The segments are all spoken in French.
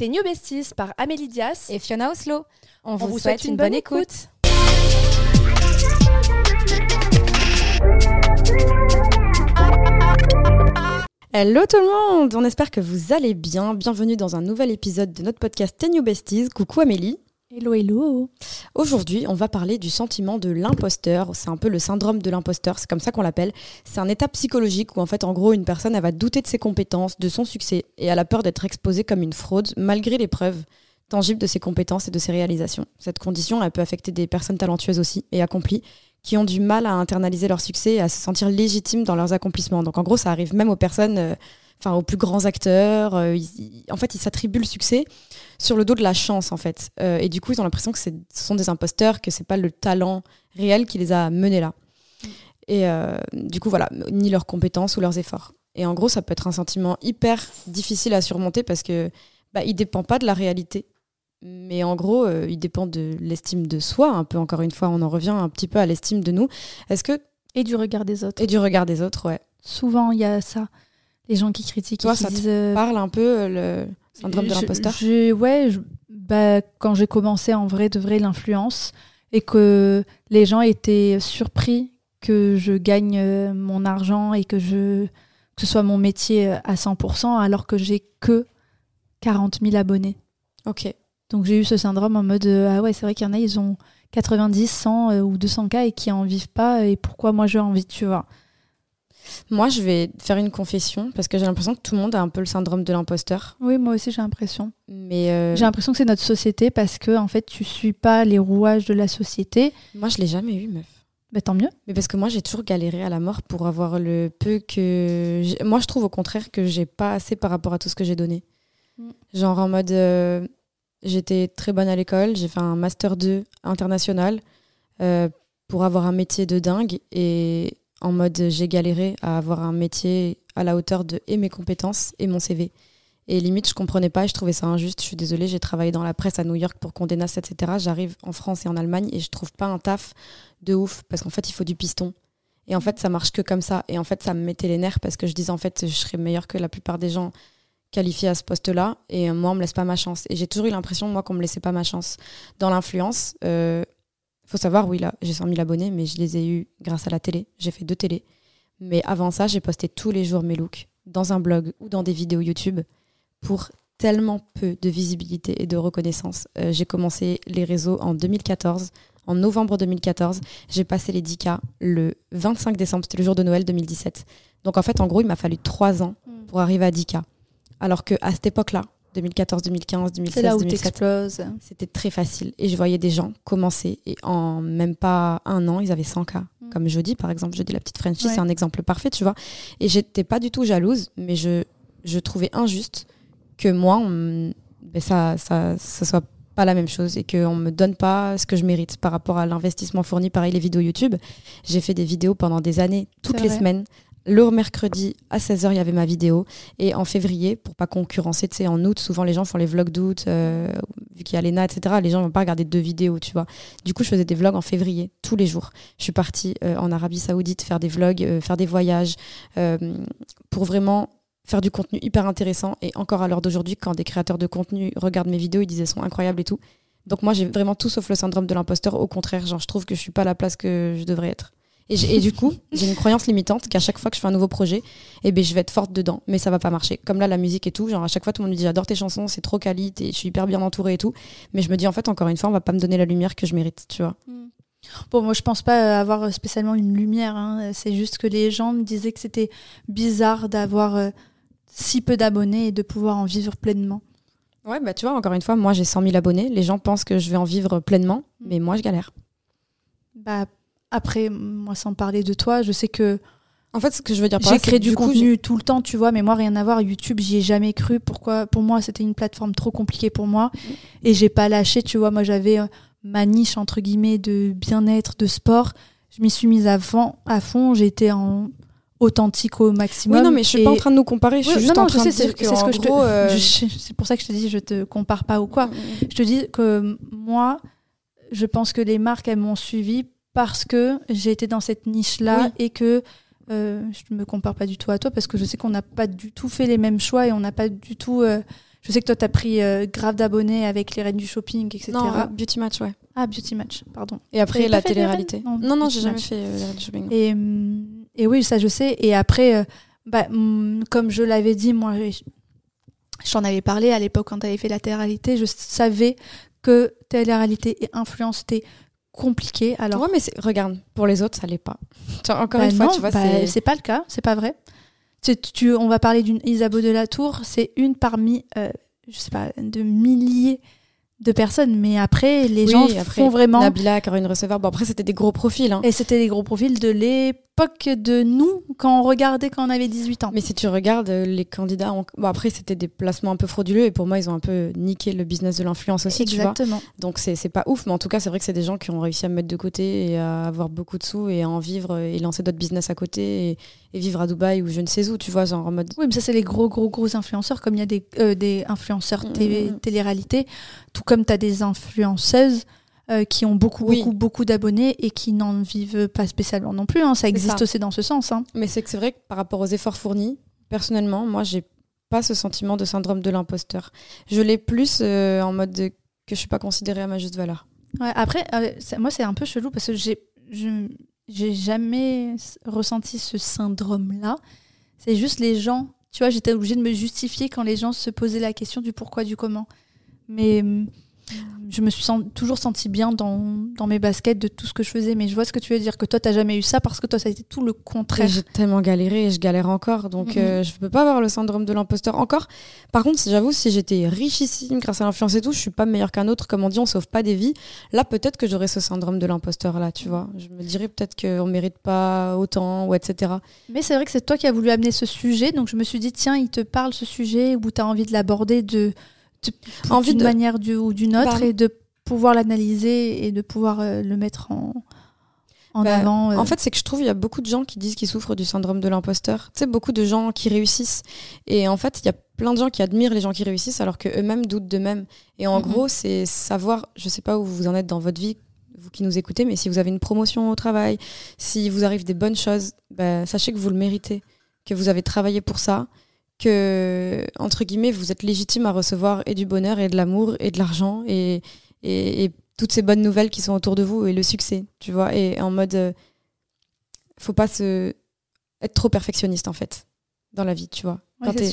T'es New Besties par Amélie Dias et Fiona Oslo. On, vous, souhaite, une, bonne, écoute. Hello tout le monde, on espère que vous allez bien. Bienvenue dans un nouvel épisode de notre podcast T'es New Besties. Coucou Amélie. Hello, hello. Aujourd'hui, on va parler du sentiment de l'imposteur. C'est un peu le syndrome de l'imposteur, c'est comme ça qu'on l'appelle. C'est un état psychologique où, en fait, en gros, une personne, elle va douter de ses compétences, de son succès, et elle a peur d'être exposée comme une fraude, malgré les preuves tangibles de ses compétences et de ses réalisations. Cette condition, elle peut affecter des personnes talentueuses aussi et accomplies, qui ont du mal à internaliser leur succès et à se sentir légitimes dans leurs accomplissements. Donc, en gros, ça arrive même aux personnes. Euh, enfin aux plus grands acteurs. Euh, en fait, ils s'attribuent le succès sur le dos de la chance, en fait. Euh, et du coup, ils ont l'impression que ce sont des imposteurs, que c'est pas le talent réel qui les a menés là. Et euh, du coup, voilà, ni leurs compétences ou leurs efforts. Et en gros, ça peut être un sentiment hyper difficile à surmonter parce que bah, il dépend pas de la réalité. Mais en gros, il dépend de l'estime de soi, un peu encore une fois, on en revient un petit peu à l'estime de nous. Est-ce que et du regard des autres. Et du regard des autres, ouais. Souvent, il y a ça les gens qui critiquent. Toi, ça te euh, parle un peu euh, le syndrome de l'imposteur Ouais, bah, quand j'ai commencé en vrai de vrai l'influence et que les gens étaient surpris que je gagne euh, mon argent et que, je, que ce soit mon métier à 100% alors que j'ai que 40 000 abonnés. Ok. Donc j'ai eu ce syndrome en mode ah ouais, c'est vrai qu'il y en a, ils ont 90, 100 ou 200 cas et qui en vivent pas et pourquoi moi j'ai envie, tu vois. Moi, je vais faire une confession parce que j'ai l'impression que tout le monde a un peu le syndrome de l'imposteur. Oui, moi aussi j'ai l'impression. Mais euh, j'ai l'impression que c'est notre société parce que en fait, tu suis pas les rouages de la société. Moi, je l'ai jamais eu, meuf. Bah, tant mieux. Mais parce que moi, j'ai toujours galéré à la mort pour avoir le peu que. Moi, je trouve au contraire que j'ai pas assez par rapport à tout ce que j'ai donné. Mm. Genre en mode. Euh, j'étais très bonne à l'école, j'ai fait un Master 2 international euh, pour avoir un métier de dingue. Et en mode j'ai galéré à avoir un métier à la hauteur de et mes compétences et mon CV. Et limite, je comprenais pas et je trouvais ça injuste. Je suis désolée, j'ai travaillé dans la presse à New York pour Condé Nast, etc. J'arrive en France et en Allemagne et je trouve pas un taf de ouf parce qu'en fait, il faut du piston. Et en fait, ça marche que comme ça. Et en fait, ça me mettait les nerfs parce que je disais en fait, je serais meilleure que la plupart des gens qualifiés à ce poste-là. Et moi, on me laisse pas ma chance. Et j'ai toujours eu l'impression, moi, qu'on me laissait pas ma chance. Dans l'influence, euh, faut savoir, oui, là, j'ai 100 000 abonnés, mais je les ai eus grâce à la télé. J'ai fait deux télés. Mais avant ça, j'ai posté tous les jours mes looks dans un blog ou dans des vidéos YouTube pour tellement peu de visibilité et de reconnaissance. Euh, j'ai commencé les réseaux en 2014. En novembre 2014, j'ai passé les 10K le 25 décembre, c'était le jour de Noël 2017. Donc en fait, en gros, il m'a fallu trois ans hmm. pour arriver à 10K. Alors qu'à cette époque-là, 2014, 2015, 2016, là où 2017. C'était très facile. Et je voyais des gens commencer et en même pas un an, ils avaient 100 cas. Mm. Comme Jody, par exemple. Jody, la petite Frenchie, c'est un exemple parfait, tu vois. Et j'étais pas du tout jalouse, mais je, je trouvais injuste que moi, ben ça, ça, ça soit pas la même chose et qu'on me donne pas ce que je mérite par rapport à l'investissement fourni. Pareil, les vidéos YouTube. J'ai fait des vidéos pendant des années, toutes les semaines, le mercredi à 16h, il y avait ma vidéo. Et en février, pour pas concurrencer, tu en août, souvent les gens font les vlogs d'août, euh, vu qu'il y a l'ENA, etc. Les gens vont pas regarder deux vidéos, tu vois. Du coup, je faisais des vlogs en février, tous les jours. Je suis partie euh, en Arabie Saoudite faire des vlogs, euh, faire des voyages, pour vraiment faire du contenu hyper intéressant. Et encore à l'heure d'aujourd'hui, quand des créateurs de contenu regardent mes vidéos, ils disent elles sont incroyables et tout. Donc moi, j'ai vraiment tout sauf le syndrome de l'imposteur. Au contraire, genre, je trouve que je suis pas à la place que je devrais être. Et, du coup, j'ai une croyance limitante qu'à chaque fois que je fais un nouveau projet, eh ben, je vais être forte dedans, mais ça va pas marcher. Comme là, la musique et tout, genre à chaque fois, tout le monde me dit j'adore tes chansons, c'est trop quali, je suis hyper bien entourée et tout. Mais je me dis en fait, encore une fois, on va pas me donner la lumière que je mérite, tu vois. Mm. Bon, moi, je pense pas avoir spécialement une lumière. Hein. C'est juste que les gens me disaient que c'était bizarre d'avoir euh, si peu d'abonnés et de pouvoir en vivre pleinement. Ouais, bah tu vois, encore une fois, moi j'ai 100 000 abonnés. Les gens pensent que je vais en vivre pleinement, mm. mais moi je galère. Bah après, moi, sans parler de toi, je sais que. En fait, ce que je veux dire, j'ai créé du, contenu tout le temps, tu vois, mais moi, rien à voir. YouTube, j'y ai jamais cru. Pourquoi? Pour moi, c'était une plateforme trop compliquée pour moi. Mm. Et j'ai pas lâché, tu vois. Moi, j'avais euh, ma niche, entre guillemets, de bien-être, de sport. Je m'y suis mise à fond. À fond. J'étais en authentique au maximum. Oui, non, mais je suis pas en train de nous comparer. Je suis juste en train de dire que, ce que je euh, C'est pour ça que je te dis, je te compare pas ou quoi. Mm, je te dis que moi, je pense que les marques, elles m'ont suivi parce que j'ai été dans cette niche-là et que euh, je ne me compare pas du tout à toi parce que je sais qu'on n'a pas du tout fait les mêmes choix et on n'a pas du tout euh, Je sais que toi, tu as pris euh, grave d'abonnés avec les reines du shopping, etc. Non, Beauty Match, ouais. Ah, Beauty Match, pardon. Et après, la télé-réalité. Non, Non, non, j'ai jamais fait les reines du shopping. Et, et oui, ça je sais. Et après, bah, hum, comme je l'avais dit, moi, je- j'en avais parlé à l'époque quand tu avais fait la télé-réalité, je savais que télé-réalité et influence c'était compliqué. Alors, ouais, mais regarde, pour les autres, ça l'est pas. Encore bah une fois, tu vois, bah, c'est. c'est pas le cas, c'est pas vrai. Tu, tu- on va parler d'une Isabeau de la Tour, c'est une parmi, euh, je sais pas, de milliers de personnes, mais après, les Oui, gens après, font vraiment. Nabila, Caroline Receveur. Bon, après, c'était des gros profils. Hein. Et c'était les gros profils de l'époque de nous, quand on regardait quand on avait 18 ans. Mais si tu regardes, euh, les candidats, ont... bon, après, c'était des placements un peu frauduleux et pour moi, ils ont un peu niqué le business de l'influence aussi, tu vois. Exactement. Donc, c'est pas ouf, mais en tout cas, c'est vrai que c'est des gens qui ont réussi à me mettre de côté et à avoir beaucoup de sous et à en vivre et lancer d'autres business à côté et, et vivre à Dubaï ou je ne sais où, tu vois, genre en mode. Oui, mais ça, c'est les gros, gros, gros influenceurs, comme il y a des, euh, des influenceurs Mm, télé, mm, mm. télé-réalité, tout comme tu as des influenceuses euh, qui ont beaucoup, Oui. beaucoup, beaucoup d'abonnés et qui n'en vivent pas spécialement non plus. hein. Ça existe ça. aussi dans ce sens. hein. Mais c'est que c'est vrai que par rapport aux efforts fournis, personnellement, moi, j'ai pas ce sentiment de syndrome de l'imposteur. Je l'ai plus euh, en mode de- que je suis pas considérée à ma juste valeur. Ouais, après, euh, ça- moi, c'est un peu chelou parce que j'ai je- j'ai jamais ressenti ce syndrome-là. C'est juste les gens, tu vois, j'étais obligée de me justifier quand les gens se posaient la question du pourquoi, du comment. Mais hum, je me suis toujours sentie bien dans, dans mes baskets de tout ce que je faisais. Mais je vois ce que tu veux dire, que toi, t'as jamais eu ça parce que toi, ça a été tout le contraire. J'ai tellement galéré et je galère encore, donc Mhm. euh, je peux pas avoir le syndrome de l'imposteur encore. Par contre, j'avoue, si j'étais richissime grâce à l'influence et tout, je suis pas meilleure qu'un autre. Comme on dit, on sauve pas des vies. Là, peut-être que j'aurais ce syndrome de l'imposteur là, tu vois. Je me dirais peut-être qu'on mérite pas autant ou etc. Mais c'est vrai que c'est toi qui as voulu amener ce sujet. Donc je me suis dit, tiens, il te parle ce sujet où tu as envie de l'aborder de, de, Envie d'une manière du- ou d'une autre et de pouvoir l'analyser et de pouvoir euh, le mettre en, en Bah, avant. euh. En fait, c'est que je trouve il y a beaucoup de gens qui disent qu'ils souffrent du syndrome de l'imposteur. Tu sais, beaucoup de gens qui réussissent. Et en fait, il y a plein de gens qui admirent les gens qui réussissent alors qu'eux-mêmes doutent d'eux-mêmes. Et en Mhm. gros, c'est savoir, je sais pas où vous en êtes dans votre vie, vous qui nous écoutez, mais si vous avez une promotion au travail, si vous arrive des bonnes choses, bah, sachez que vous le méritez, que vous avez travaillé pour ça, que, entre guillemets, vous êtes légitime à recevoir et du bonheur et de l'amour et de l'argent et, et, et toutes ces bonnes nouvelles qui sont autour de vous et le succès, tu vois. Et en mode, euh, faut pas se être trop perfectionniste en fait dans la vie, tu vois. Ouais, Quand t'es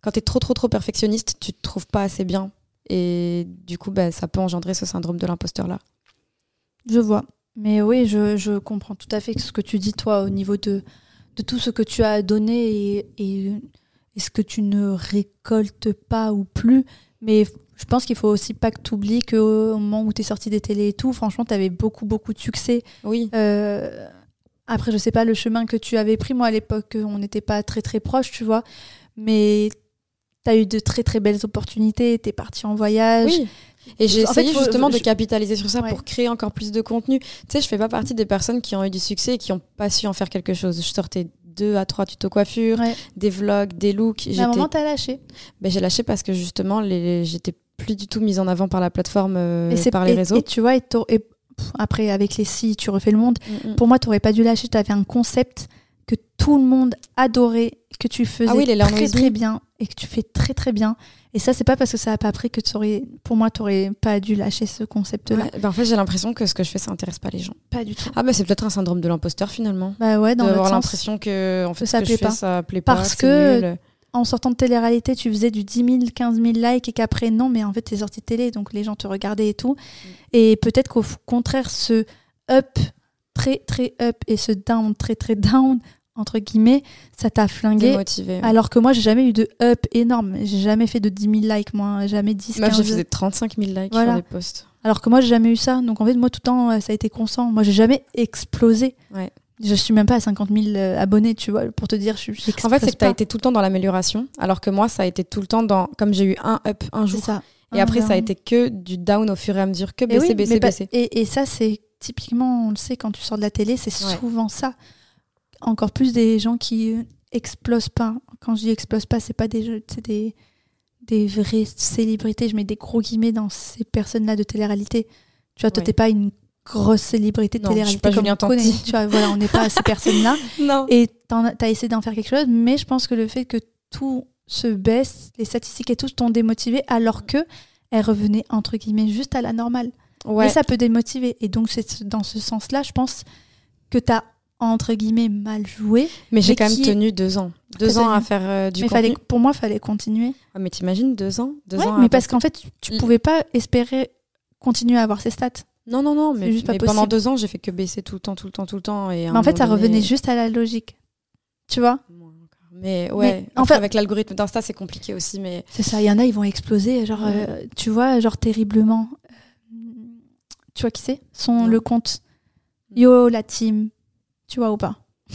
quand t'es trop trop trop perfectionniste, tu te trouves pas assez bien et du coup, bah, ça peut engendrer ce syndrome de l'imposteur là. Je vois. Mais oui, je, je comprends tout à fait ce que tu dis, toi, au niveau de, de tout ce que tu as donné et, et, et ce que tu ne récoltes pas ou plus? Mais je pense qu'il faut aussi pas que tu oublies qu'au moment où tu es sorti des télés et tout, franchement, tu avais beaucoup, beaucoup de succès. Oui. Euh, après, je sais pas le chemin que tu avais pris. Moi, à l'époque, on n'était pas très, très proches, tu vois. Mais tu as eu de très, très belles opportunités. Tu es parti en voyage. Oui. Et j'ai fait, essayé faut- justement je- de capitaliser sur ça Ouais. pour créer encore plus de contenu. Tu sais, je fais pas partie des personnes qui ont eu du succès et qui ont pas su en faire quelque chose. Je sortais deux à trois tutos coiffure, Ouais. des vlogs, des looks. Mais à un moment, tu as lâché. Ben, j'ai lâché parce que justement, les... j'étais plus du tout mise en avant par la plateforme, euh, Et c'est- par les et- réseaux. Et tu vois, et après, avec les si, tu refais le monde. Mm, mm. Pour moi, tu n'aurais pas dû lâcher. Tu avais un concept que tout le monde adorait, que tu faisais Ah oui, les très très bien et que tu fais très très bien. Et ça, c'est pas parce que ça n'a pas pris que tu aurais. Pour moi, tu n'aurais pas dû lâcher ce concept-là. Ouais, ben, en fait, j'ai l'impression que ce que je fais, ça intéresse pas les gens. Pas du tout. Ah, bah, c'est peut-être un syndrome de l'imposteur finalement. Bah ouais, dans D'avoir l'impression que en fait, ça ce que fais, pas. ça plaît pas. Parce que- nul. En sortant de télé-réalité, tu faisais du 10 000, 15 000 likes et qu'après, non, mais en fait, tu es sorti de télé, donc les gens te regardaient et tout. Mm. Et peut-être qu'au contraire, ce up très très up et ce down très très down, entre guillemets, ça t'a flingué. démotivé. Alors que moi, j'ai jamais eu de up énorme. J'ai jamais fait de 10 000 likes, moi. Jamais 10, Meuf, 15. j'ai fait 35 000 likes Voilà. sur des posts. Alors que moi, j'ai jamais eu ça. Donc en fait, moi, tout le temps, euh, ça a été constant. Moi, j'ai jamais explosé. Ouais. Je suis même pas à 50 000 euh, abonnés, tu vois, pour te dire, je En fait, c'est que tu as été tout le temps dans l'amélioration, alors que moi, ça a été tout le temps dans. Comme j'ai eu un up un jour, ça. et après, ça a été que du down au fur et à mesure, que Et baisser, oui, baisser, mais pas- baisser. Et, et ça, c'est typiquement, on le sait, quand tu sors de la télé, c'est Ouais. souvent ça. Encore plus des gens qui explosent pas. Quand je dis explosent pas, c'est pas des, des, des vraies célébrités. Je mets des gros guillemets dans ces personnes-là de télé-réalité. Tu vois, toi, Ouais. t'es pas une grosse célébrité de télé-réalité pas comme on connaît. Tu vois, voilà, on n'est pas ces personnes-là. Et t'as essayé d'en faire quelque chose, mais je pense que le fait que tout se baissent, les statistiques et tout t'ont démotivé alors que elle revenait entre guillemets juste à la normale. Ouais. Mais ça peut démotiver. Et donc, c'est dans ce sens-là, je pense que tu as entre guillemets mal joué. mais j'ai quand même tenu deux ans. Deux ans à faire euh, du mais contenu. fallait, pour moi, il fallait continuer. Ah, mais t'imagines deux ans? Deux Ouais, ans mais parce qu'en fait, tu, L- pouvais pas espérer continuer à avoir ces stats. Non, non, non, mais, pendant deux ans, j'ai fait que baisser tout le temps, tout le temps, tout le temps. Et Mais en fait, ça donné- revenait juste à la logique. Tu vois? Mais ouais, en fait- avec l'algorithme d'Insta, c'est compliqué aussi. Mais C'est ça. Il y en a, ils vont exploser, genre, Ouais. euh, tu vois, genre terriblement. Euh, Tu vois qui c'est? Son le compte. Yo, la team. Tu vois ou pas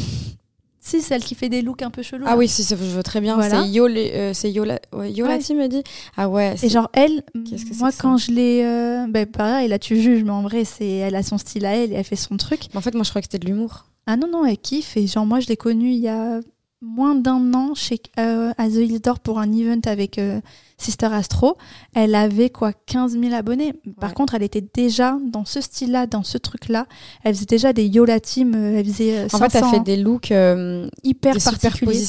Si, celle qui fait des looks un peu chelous. ah là. oui, si, ça, je veux très bien. Voilà. C'est Yo, les- euh, c'est Yo, la, ouais, a dit. Ah ouais. Et c'est- genre, elle, Qu'est-ce que c'est moi, quand je l'ai. euh, ben, pareil, là, tu juges, mais en vrai, c'est elle a son style à elle et elle fait son truc. Mais en fait, moi, je crois que c'était de l'humour. Ah non, non, elle kiffe. Et genre, moi, je l'ai connue il y a moins d'un an chez, euh, à The Hills d'Or pour un event avec euh, Sister Astro. Elle avait quoi 15 000 abonnés. Par Ouais. contre, elle était déjà dans ce style-là, dans ce truc-là. Elle faisait déjà des Yola Team. euh, Elle faisait euh, En fait, elle 500, fait des looks, euh, hyper des particuliers.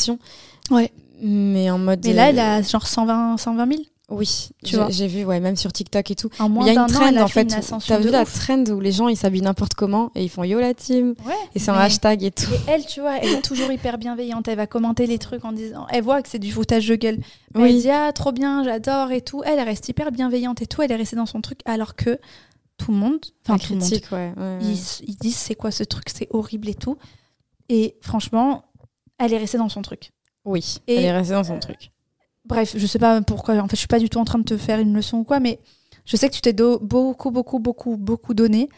Ouais. Mais en mode. Mais là, euh, elle a genre 120, 120 000. Oui, Tu j'ai- vois. j'ai vu, ouais, même sur TikTok et tout. En moins Il y a une trend elle en fait T'as vu de la ouf. trend où les gens ils s'habillent n'importe comment et ils font Yo la team Ouais, et c'est un hashtag et tout. Et elle, tu vois, elle est toujours hyper bienveillante. Elle va commenter les trucs en disant. Elle voit que c'est du foutage de gueule. Mais Elle Oui. dit Ah, trop bien, j'adore et tout. Elle, elle reste hyper bienveillante et tout. Elle est restée dans son truc. Alors que tout le monde. Enfin, tout le monde. critique, ouais. ouais, ouais. Ils, ils disent C'est quoi ce truc? C'est horrible et tout. Et franchement, elle est restée dans son truc. Oui, Et- elle est restée dans son truc. Bref, je sais pas pourquoi. En fait, je suis pas du tout en train de te faire une leçon ou quoi, mais je sais que tu t'es beaucoup, beaucoup, beaucoup, beaucoup donné.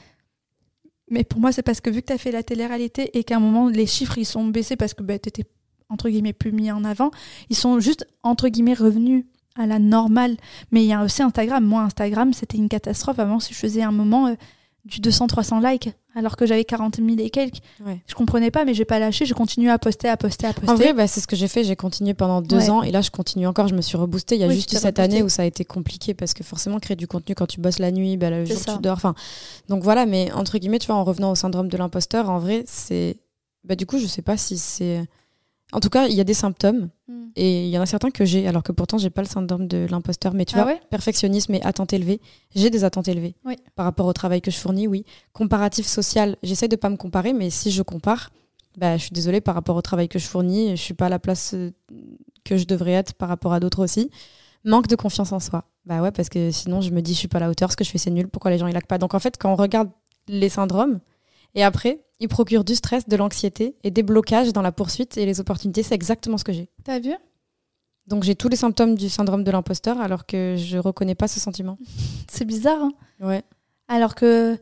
Mais pour moi, c'est parce que vu que tu as fait la télé-réalité et qu'à un moment, les chiffres, ils sont baissés parce que bah, tu étais, entre guillemets, plus mis en avant, ils sont juste, entre guillemets, revenus à la normale. Mais il y a aussi Instagram. Moi, Instagram, c'était une catastrophe. Avant, si je faisais un moment euh, du 200-300 likes, alors que j'avais 40 000 et quelques, Ouais. je comprenais pas, mais j'ai pas lâché. J'ai continué à poster, à poster, à poster. En vrai, bah, c'est ce que j'ai fait. J'ai continué pendant deux Ouais. ans et là, je continue encore. Je me suis reboostée. Il y a Oui, juste cette reboostée. année où ça a été compliqué parce que forcément, créer du contenu quand tu bosses la nuit, bah, le jour ça. tu dors. Enfin, donc voilà. Mais entre guillemets, tu vois, en revenant au syndrome de l'imposteur, en vrai, c'est. Bah, du coup, je sais pas si c'est. En tout cas, il y a des symptômes Mm. et il y en a certains que j'ai, alors que pourtant, j'ai pas le syndrome de l'imposteur. Mais tu Ah vois, ouais? perfectionnisme et attente élevée, j'ai des attentes élevées Oui. par rapport au travail que je fournis, oui. Comparatif social, j'essaie de pas me comparer, mais si je compare, bah, je suis désolée par rapport au travail que je fournis, je suis pas à la place euh, que je devrais être par rapport à d'autres aussi. Manque de confiance en soi. Bah ouais, parce que sinon je me dis je suis pas à la hauteur, ce que je fais c'est nul, pourquoi les gens ils laquent pas? Donc en fait, quand on regarde les syndromes, et après, ils procurent du stress, de l'anxiété et des blocages dans la poursuite et les opportunités, c'est exactement ce que j'ai. T'as vu? Donc j'ai tous les symptômes du syndrome de l'imposteur alors que je reconnais pas ce sentiment. C'est bizarre. hein? Ouais. Alors que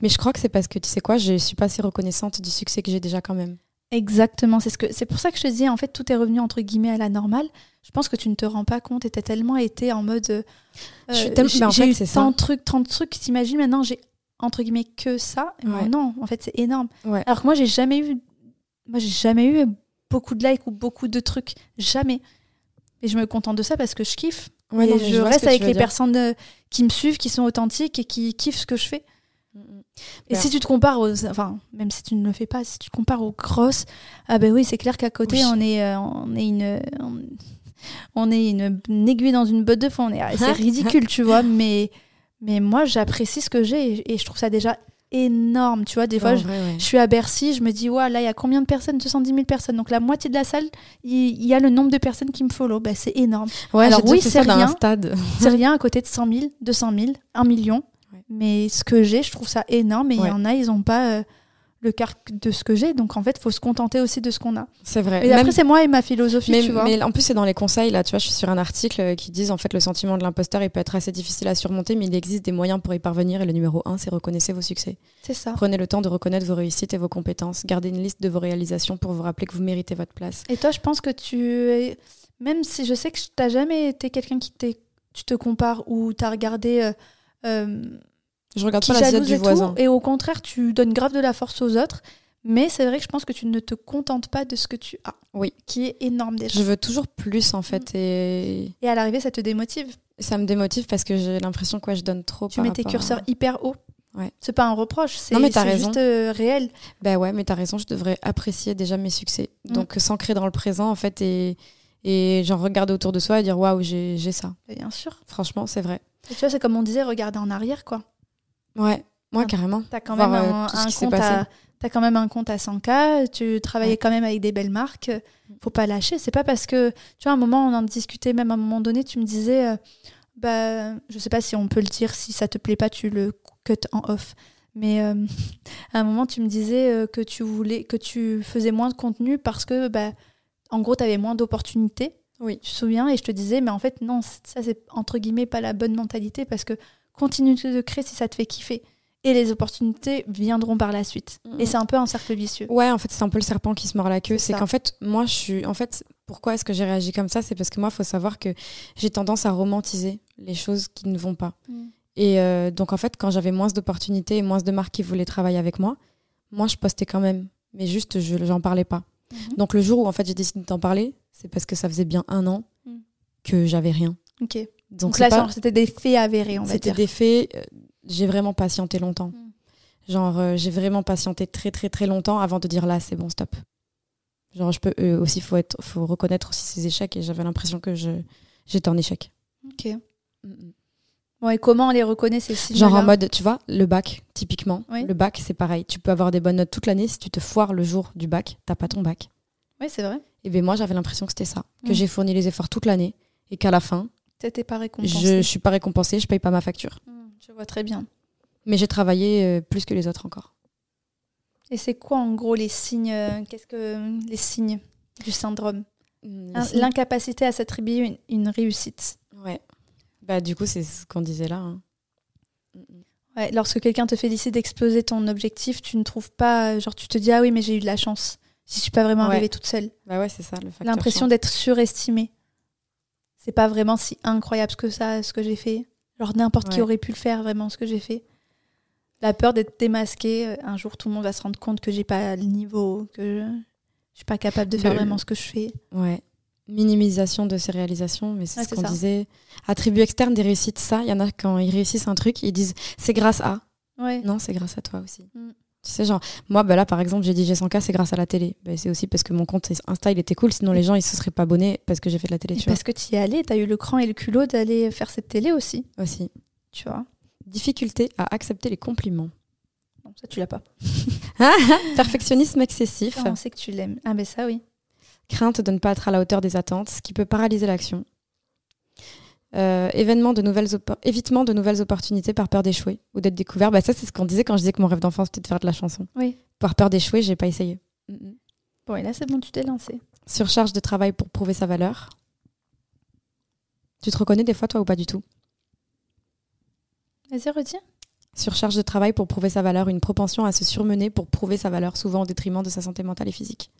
Mais je crois que c'est parce que tu sais quoi, je suis pas assez reconnaissante du succès que j'ai déjà quand même. exactement, c'est ce que c'est pour ça que je te dis en fait tout est revenu entre guillemets à la normale. Je pense que tu ne te rends pas compte et t'as tellement été en mode euh, Je suis euh, tellement- j'ai eu c'est ça. tant de trucs, tant de trucs, t'imagines maintenant j'ai entre guillemets que ça. Et Ouais. non, en fait c'est énorme. Ouais. Alors que moi j'ai jamais eu moi j'ai jamais eu beaucoup de likes ou beaucoup de trucs, jamais. Et je me contente de ça parce que je kiffe. Ouais, et non, je reste avec les dire. personnes euh, qui me suivent, qui sont authentiques et qui kiffent ce que je fais. Mm, mm. Et Ben, si tu te compares aux, enfin, même si tu ne le fais pas, si tu te compares aux grosses, ah ben oui, c'est clair qu'à côté, Oui. on est, euh, on est une, on, on est une, une aiguille dans une botte de. On est, c'est ridicule, tu vois. Mais, mais moi, j'apprécie ce que j'ai et, je trouve ça déjà énorme, tu vois. Des fois, je, vrai, ouais. je suis à Bercy, je me dis, ouais, là, il y a combien de personnes? 210 000 personnes. Donc la moitié de la salle, il y, a le nombre de personnes qui me follow. Ben, c'est énorme. Ouais, Alors oui, c'est rien. C'est rien à côté de 100 000, 200 000, 1 million. Ouais. Mais ce que j'ai, je trouve ça énorme. Et il y en a, ils n'ont pas euh, le quart de ce que j'ai. Donc en fait, il faut se contenter aussi de ce qu'on a. C'est vrai. Et Même- après, c'est moi et ma philosophie, mais, tu vois. mais en plus, c'est dans les conseils, là, tu vois, je suis sur un article euh, qui disent en fait le sentiment de l'imposteur, il peut être assez difficile à surmonter, mais il existe des moyens pour y parvenir. Et le numéro un, c'est reconnaissez vos succès. C'est ça. Prenez le temps de reconnaître vos réussites et vos compétences. Gardez une liste de vos réalisations pour vous rappeler que vous méritez votre place. Et toi, je pense que tu es... Même si je sais que tu n'as jamais été quelqu'un qui t'est... tu te compares ou tu as regardé... euh, euh, Je regarde qui pas la jalouse diète du et tout, voisin. et au contraire, tu donnes grave de la force aux autres. Mais c'est vrai que je pense que tu ne te contentes pas de ce que tu as. Oui. Qui est énorme déjà. Je veux toujours plus en Mm. fait et Et à l'arrivée, ça te démotive. ça me démotive parce que j'ai l'impression que ouais, je donne trop. Tu par mets tes curseurs à- hyper haut. Ouais. C'est pas un reproche, c'est juste euh, réel. Ben ouais, mais t'as raison, je devrais apprécier déjà mes succès. Mm. Donc s'ancrer dans le présent en fait et, Et genre regarder autour de soi et dire waouh, j'ai ça. Bien sûr. Franchement, c'est vrai. Et tu vois, c'est comme on disait, regarder en arrière, quoi. Ouais, moi Ah, carrément. T'as quand, Voir, même euh, un, compte à- t'as quand même un compte à 100K, tu travaillais Ouais. quand même avec des belles marques. Faut pas lâcher. C'est pas parce que, tu vois, à un moment, on en discutait, même à un moment donné, tu me disais, euh, bah, je sais pas si on peut le dire, si ça te plaît pas, tu le cut en off. Mais euh, à un moment, tu me disais euh, que tu voulais, que tu faisais moins de contenu parce que, bah, en gros, tu avais moins d'opportunités. Oui. Tu te souviens? Et je te disais, mais en fait, non, ça, c'est entre guillemets pas la bonne mentalité parce que continue de créer si ça te fait kiffer. Et les opportunités viendront par la suite. Mhm. Et c'est un peu un cercle vicieux. Ouais, en fait, c'est un peu le serpent qui se mord la queue. C'est qu'en fait, moi, je suis. En fait, pourquoi est-ce que j'ai réagi comme ça? C'est parce que moi, il faut savoir que j'ai tendance à romantiser les choses qui ne vont pas. Mm. Et euh, donc, en fait, quand j'avais moins d'opportunités et moins de marques qui voulaient travailler avec moi, moi, je postais quand même. Mais juste, je j'en parlais pas. Mhm. Donc, le jour où, en fait, j'ai décidé d'en parler, c'est parce que ça faisait bien un an Mm. que j'avais rien. Ok. Donc, là, pas- genre, c'était des faits avérés, on va C'était dire. des faits. euh, J'ai vraiment patienté longtemps. Mm. Genre, euh, j'ai vraiment patienté très, très, très longtemps avant de dire là, c'est bon, stop. Genre, je peux euh, aussi, faut être, faut reconnaître aussi ses échecs et j'avais l'impression que je, j'étais en échec. Ok. Bon, et comment on les reconnaît ces signes Genre en mode, tu vois, le bac, typiquement. Oui. Le bac, c'est pareil. Tu peux avoir des bonnes notes toute l'année. Si tu te foires le jour du bac, t'as pas ton bac. Oui, c'est vrai. Et bien, moi, j'avais l'impression que c'était ça. Que Mm. j'ai fourni les efforts toute l'année et qu'à la fin, T'étais pas récompensé. je, je suis pas récompensée, je paye pas ma facture. Mm, Je vois très bien. Mais j'ai travaillé euh, plus que les autres encore. Et c'est quoi, en gros, les signes euh, Qu'est-ce que les signes du syndrome Mm, Hein, ici- L'incapacité à s'attribuer une, une réussite. Ouais. Bah, du coup, c'est ce qu'on disait là. hein. Ouais, lorsque quelqu'un te félicite d'exploser ton objectif, tu ne trouves pas, genre tu te dis ah oui mais j'ai eu de la chance. Je suis pas vraiment Ouais. arrivée toute seule. Bah ouais, c'est ça, le facteur. L'impression d'être surestimée. C'est pas vraiment si incroyable ce que ça, ce que j'ai fait. Genre n'importe qui aurait pu le faire vraiment ce que j'ai fait. La peur d'être démasquée. euh, Un jour tout le monde va se rendre compte que j'ai pas le niveau, que je, je suis pas capable de faire Le- vraiment ce que je fais. Ouais. Minimisation de ses réalisations, mais c'est Ouais, ce qu'on disait. Attribut externe des réussites, ça, il y en a quand ils réussissent un truc, ils disent c'est grâce à. Ouais. Non, c'est grâce à toi aussi. Mm. Tu sais, genre, moi, bah là, par exemple, j'ai dit j'ai 100K, c'est grâce à la télé. Bah, c'est aussi parce que mon compte Insta, il était cool, sinon les gens, ils se seraient pas abonnés parce que j'ai fait de la télé, Et tu parce que tu y es allé, tu as eu le cran et le culot d'aller faire cette télé aussi. Aussi. tu vois. Difficulté à accepter les compliments. Non, ça tu l'as pas. Perfectionnisme excessif. On sait que tu l'aimes? Ah ben ça oui. Crainte de ne pas être à la hauteur des attentes, ce qui peut paralyser l'action. Euh, événement de nouvelles évitement de nouvelles opportunités par peur d'échouer ou d'être découvert. Bah, ça, c'est ce qu'on disait quand je disais que mon rêve d'enfant, c'était de faire de la chanson. Oui. Par peur d'échouer, j'ai pas essayé. Bon et là c'est bon, tu t'es lancé. Surcharge de travail pour prouver sa valeur. Tu te reconnais des fois, toi, ou pas du tout? Vas-y redis. Surcharge de travail pour prouver sa valeur, une propension à se surmener pour prouver sa valeur, souvent au détriment de sa santé mentale et physique.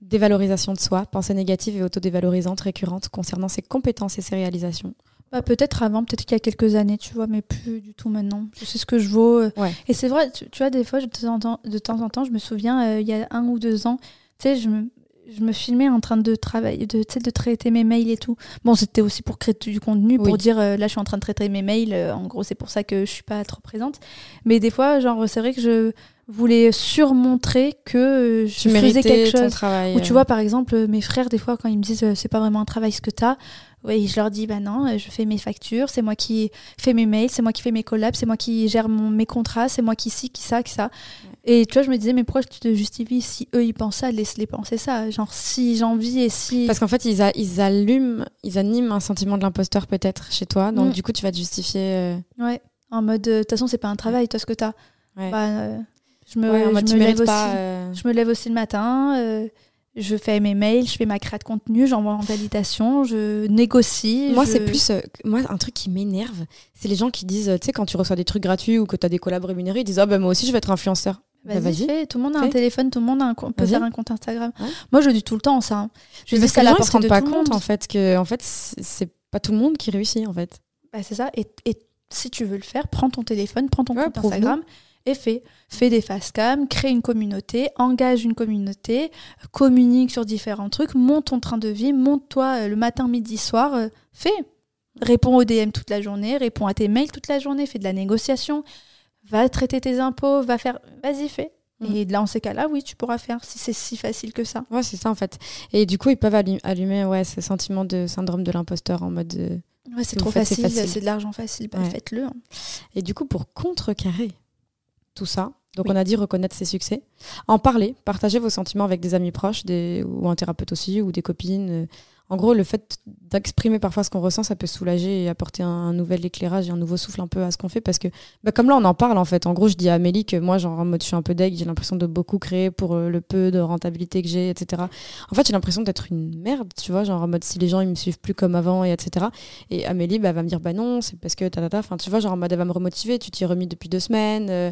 Dévalorisation de soi, pensée négative et autodévalorisante récurrente concernant ses compétences et ses réalisations. Bah, peut-être avant, peut-être qu'il y a quelques années, tu vois, mais plus du tout maintenant. Je sais ce que je vaux. euh. Ouais. Et c'est vrai, tu, tu vois, des fois, de temps en temps, de temps, en temps je me souviens, euh, il y a un ou deux ans, tu sais, je me, je me filmais en train de travailler, de, tu de traiter mes mails et tout. Bon, c'était aussi pour créer du contenu, pour Oui. dire, euh, là, je suis en train de traiter mes mails. euh, en gros, c'est pour ça que je suis pas trop présente. Mais des fois, genre, c'est vrai que je voulais surmontrer que euh, je Tu faisais quelque ton chose. travail. Ou tu vois, par exemple, mes frères, des fois, quand ils me disent c'est pas vraiment un travail ce que t'as, oui, je leur dis bah non, je fais mes factures, c'est moi qui fais mes mails, c'est moi qui fais mes collabs, c'est moi qui gère mon, mes contrats, c'est moi qui ci, qui ça, qui ça. Et tu vois, je me disais, mais pourquoi tu te justifies si eux ils pensent ça, laisse-les penser ça. Genre, si j'ai envie et si. Parce qu'en fait, ils, a- ils allument, ils animent un sentiment de l'imposteur peut-être chez toi. Donc, Mm. du coup, tu vas te justifier. euh, Ouais, en mode, de toute façon, c'est pas un travail, toi, ce que t'as. ouais. Bah, euh, je me, Ouais, je mode, me lève aussi. euh, Je me lève aussi le matin, euh, je fais mes mails, je fais ma créa de contenu, j'envoie en validation, je négocie. Moi, je- c'est plus. moi, un truc qui m'énerve, c'est les gens qui disent, tu sais, quand tu reçois des trucs gratuits ou que tu as des collabs rémunérés, ils disent, ah bah moi aussi, je vais être influenceur. Bah, Vas-y, fais. Tout le monde a un téléphone, tout le monde a un peut faire un compte Instagram. Ouais. Moi, je dis tout le temps ça. hein. Je Mais dis ça la gens, ils se rendent de pas compte, en fait, que en fait, c'est pas tout le monde qui réussit, en fait. Bah, c'est ça. Et, et si tu veux le faire, prends ton téléphone, prends ton Ouais, compte. Instagram et fais. Fais des fast cam, crée une communauté, engage une communauté, communique sur différents trucs, monte ton train de vie, monte-toi euh, le matin, midi, soir. euh, fais. Réponds aux DM toute la journée, réponds à tes mails toute la journée, fais de la négociation, va traiter tes impôts, va faire. Vas-y, fais. Mm. Et là, en ces cas-là, oui, tu pourras faire si c'est si facile que ça. Ouais, c'est ça en fait. Et du coup, ils peuvent allumer ouais, ce sentiment de syndrome de l'imposteur en mode. Euh, ouais, c'est trop facile, c'est de l'argent facile, bah, faites-le. Hein. Et du coup, pour contrecarrer tout ça, donc on a dit reconnaître ses succès, en parler, partager vos sentiments avec des amis proches, des, ou un thérapeute aussi, ou des copines. En gros, le fait d'exprimer parfois ce qu'on ressent, ça peut soulager et apporter un, nouvel éclairage et un nouveau souffle un peu à ce qu'on fait. Parce que, bah, comme là, on en parle en fait. En gros, je dis à Amélie que moi, genre, en mode, je suis un peu deg, j'ai l'impression de beaucoup créer pour euh, le peu de rentabilité que j'ai, etc. En fait, j'ai l'impression d'être une merde, tu vois, genre, en mode, si les gens, ils me suivent plus comme avant, et etc. Et Amélie, bah, va me dire, bah non, c'est parce que ta, ta, ta. Enfin, tu vois, genre, en mode, elle va me remotiver, tu t'y es remis depuis deux semaines. Euh.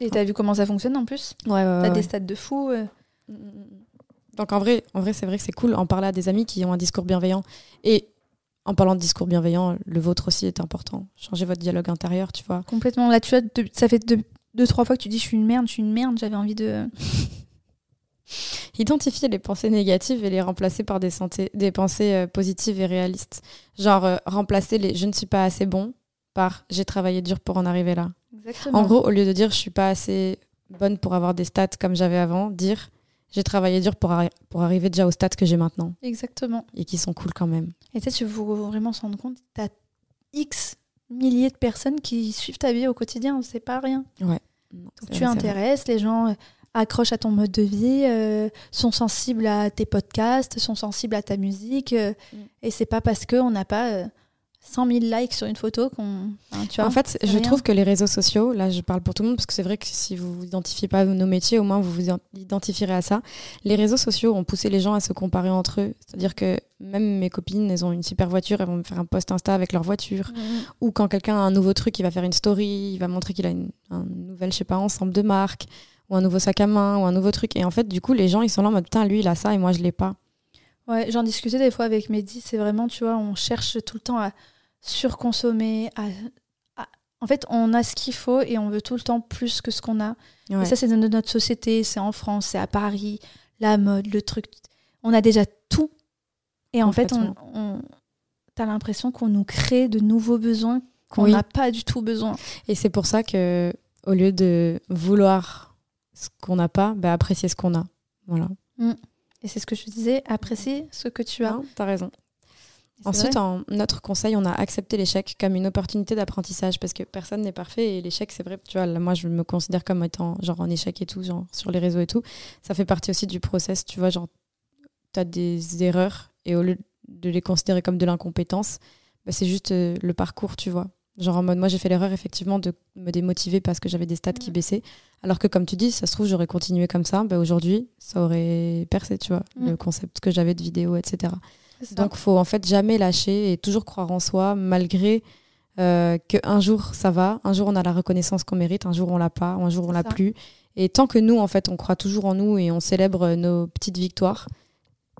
Et t'as vu comment ça fonctionne en plus? Ouais, ouais. T'as des stats de fou. Euh. Donc en vrai, en vrai c'est vrai que c'est cool en parler à des amis qui ont un discours bienveillant. Et en parlant de discours bienveillant, le vôtre aussi est important. Changez votre dialogue intérieur, tu vois. Complètement. Là, tu vois, ça fait deux, trois fois que tu dis je suis une merde, je suis une merde. J'avais envie de. Identifier les pensées négatives et les remplacer par des, des pensées euh, positives et réalistes. Genre, euh, remplacer les je ne suis pas assez bon par j'ai travaillé dur pour en arriver là. Exactement. En gros, au lieu de dire je suis pas assez bonne pour avoir des stats comme j'avais avant, dire j'ai travaillé dur pour, pour arriver déjà au stade que j'ai maintenant. Exactement. Et qui sont cool quand même. Et tu sais, tu veux vraiment se rendre compte, tu as X milliers de personnes qui suivent ta vie au quotidien, c'est pas rien. Ouais. Donc tu intéresses, les gens euh, accrochent à ton mode de vie, euh, sont sensibles à tes podcasts, sont sensibles à ta musique. Euh, mm. Et c'est pas parce qu'on n'a pas 100 000 likes sur une photo qu'on. en fait, je trouve que les réseaux sociaux, là je parle pour tout le monde parce que c'est vrai que si vous vous identifiez pas à nos métiers, au moins vous vous identifierez à ça. Les réseaux sociaux ont poussé les gens à se comparer entre eux. C'est-à-dire que même mes copines, elles ont une super voiture, elles vont me faire un post Insta avec leur voiture. Mmh. Ou quand quelqu'un a un nouveau truc, il va faire une story, il va montrer qu'il a une, un nouvel, je sais pas, ensemble de marques, ou un nouveau sac à main, ou un nouveau truc. Et en fait, du coup, les gens, ils sont là en mode, putain, lui, il a ça et moi, je l'ai pas. Ouais, j'en discutais des fois avec Mehdi, c'est vraiment, tu vois, on cherche tout le temps à surconsommer. En fait, on a ce qu'il faut et on veut tout le temps plus que ce qu'on a. Et ça, c'est de notre société, c'est en France, c'est à Paris, la mode, le truc. On a déjà tout. Et en fait, on, on... t'as l'impression qu'on nous crée de nouveaux besoins qu'on n'a pas du tout besoin. Et c'est pour ça que, au lieu de vouloir ce qu'on n'a pas, bah, apprécier ce qu'on a. Voilà. Mm. Et c'est ce que je disais, apprécier ce que tu as. T'as raison. Ensuite, en notre conseil, on a accepté l'échec comme une opportunité d'apprentissage parce que personne n'est parfait et l'échec, c'est vrai. Tu vois, moi, je me considère comme étant genre en échec et tout, genre sur les réseaux et tout. Ça fait partie aussi du process, tu vois, genre, tu as des erreurs et au lieu de les considérer comme de l'incompétence, bah, c'est juste euh, le parcours, tu vois. Genre en mode, moi j'ai fait l'erreur effectivement de me démotiver parce que j'avais des stats qui baissaient. Alors que comme tu dis, ça se trouve, j'aurais continué comme ça. Bah, Aujourd'hui, ça aurait percé, tu vois, mm. le concept que j'avais de vidéo, etc. Donc, faut en fait jamais lâcher et toujours croire en soi, malgré euh, qu'un jour ça va, un jour on a la reconnaissance qu'on mérite, un jour on l'a pas, un jour on l'a plus. Et tant que nous, en fait, on croit toujours en nous et on célèbre nos petites victoires,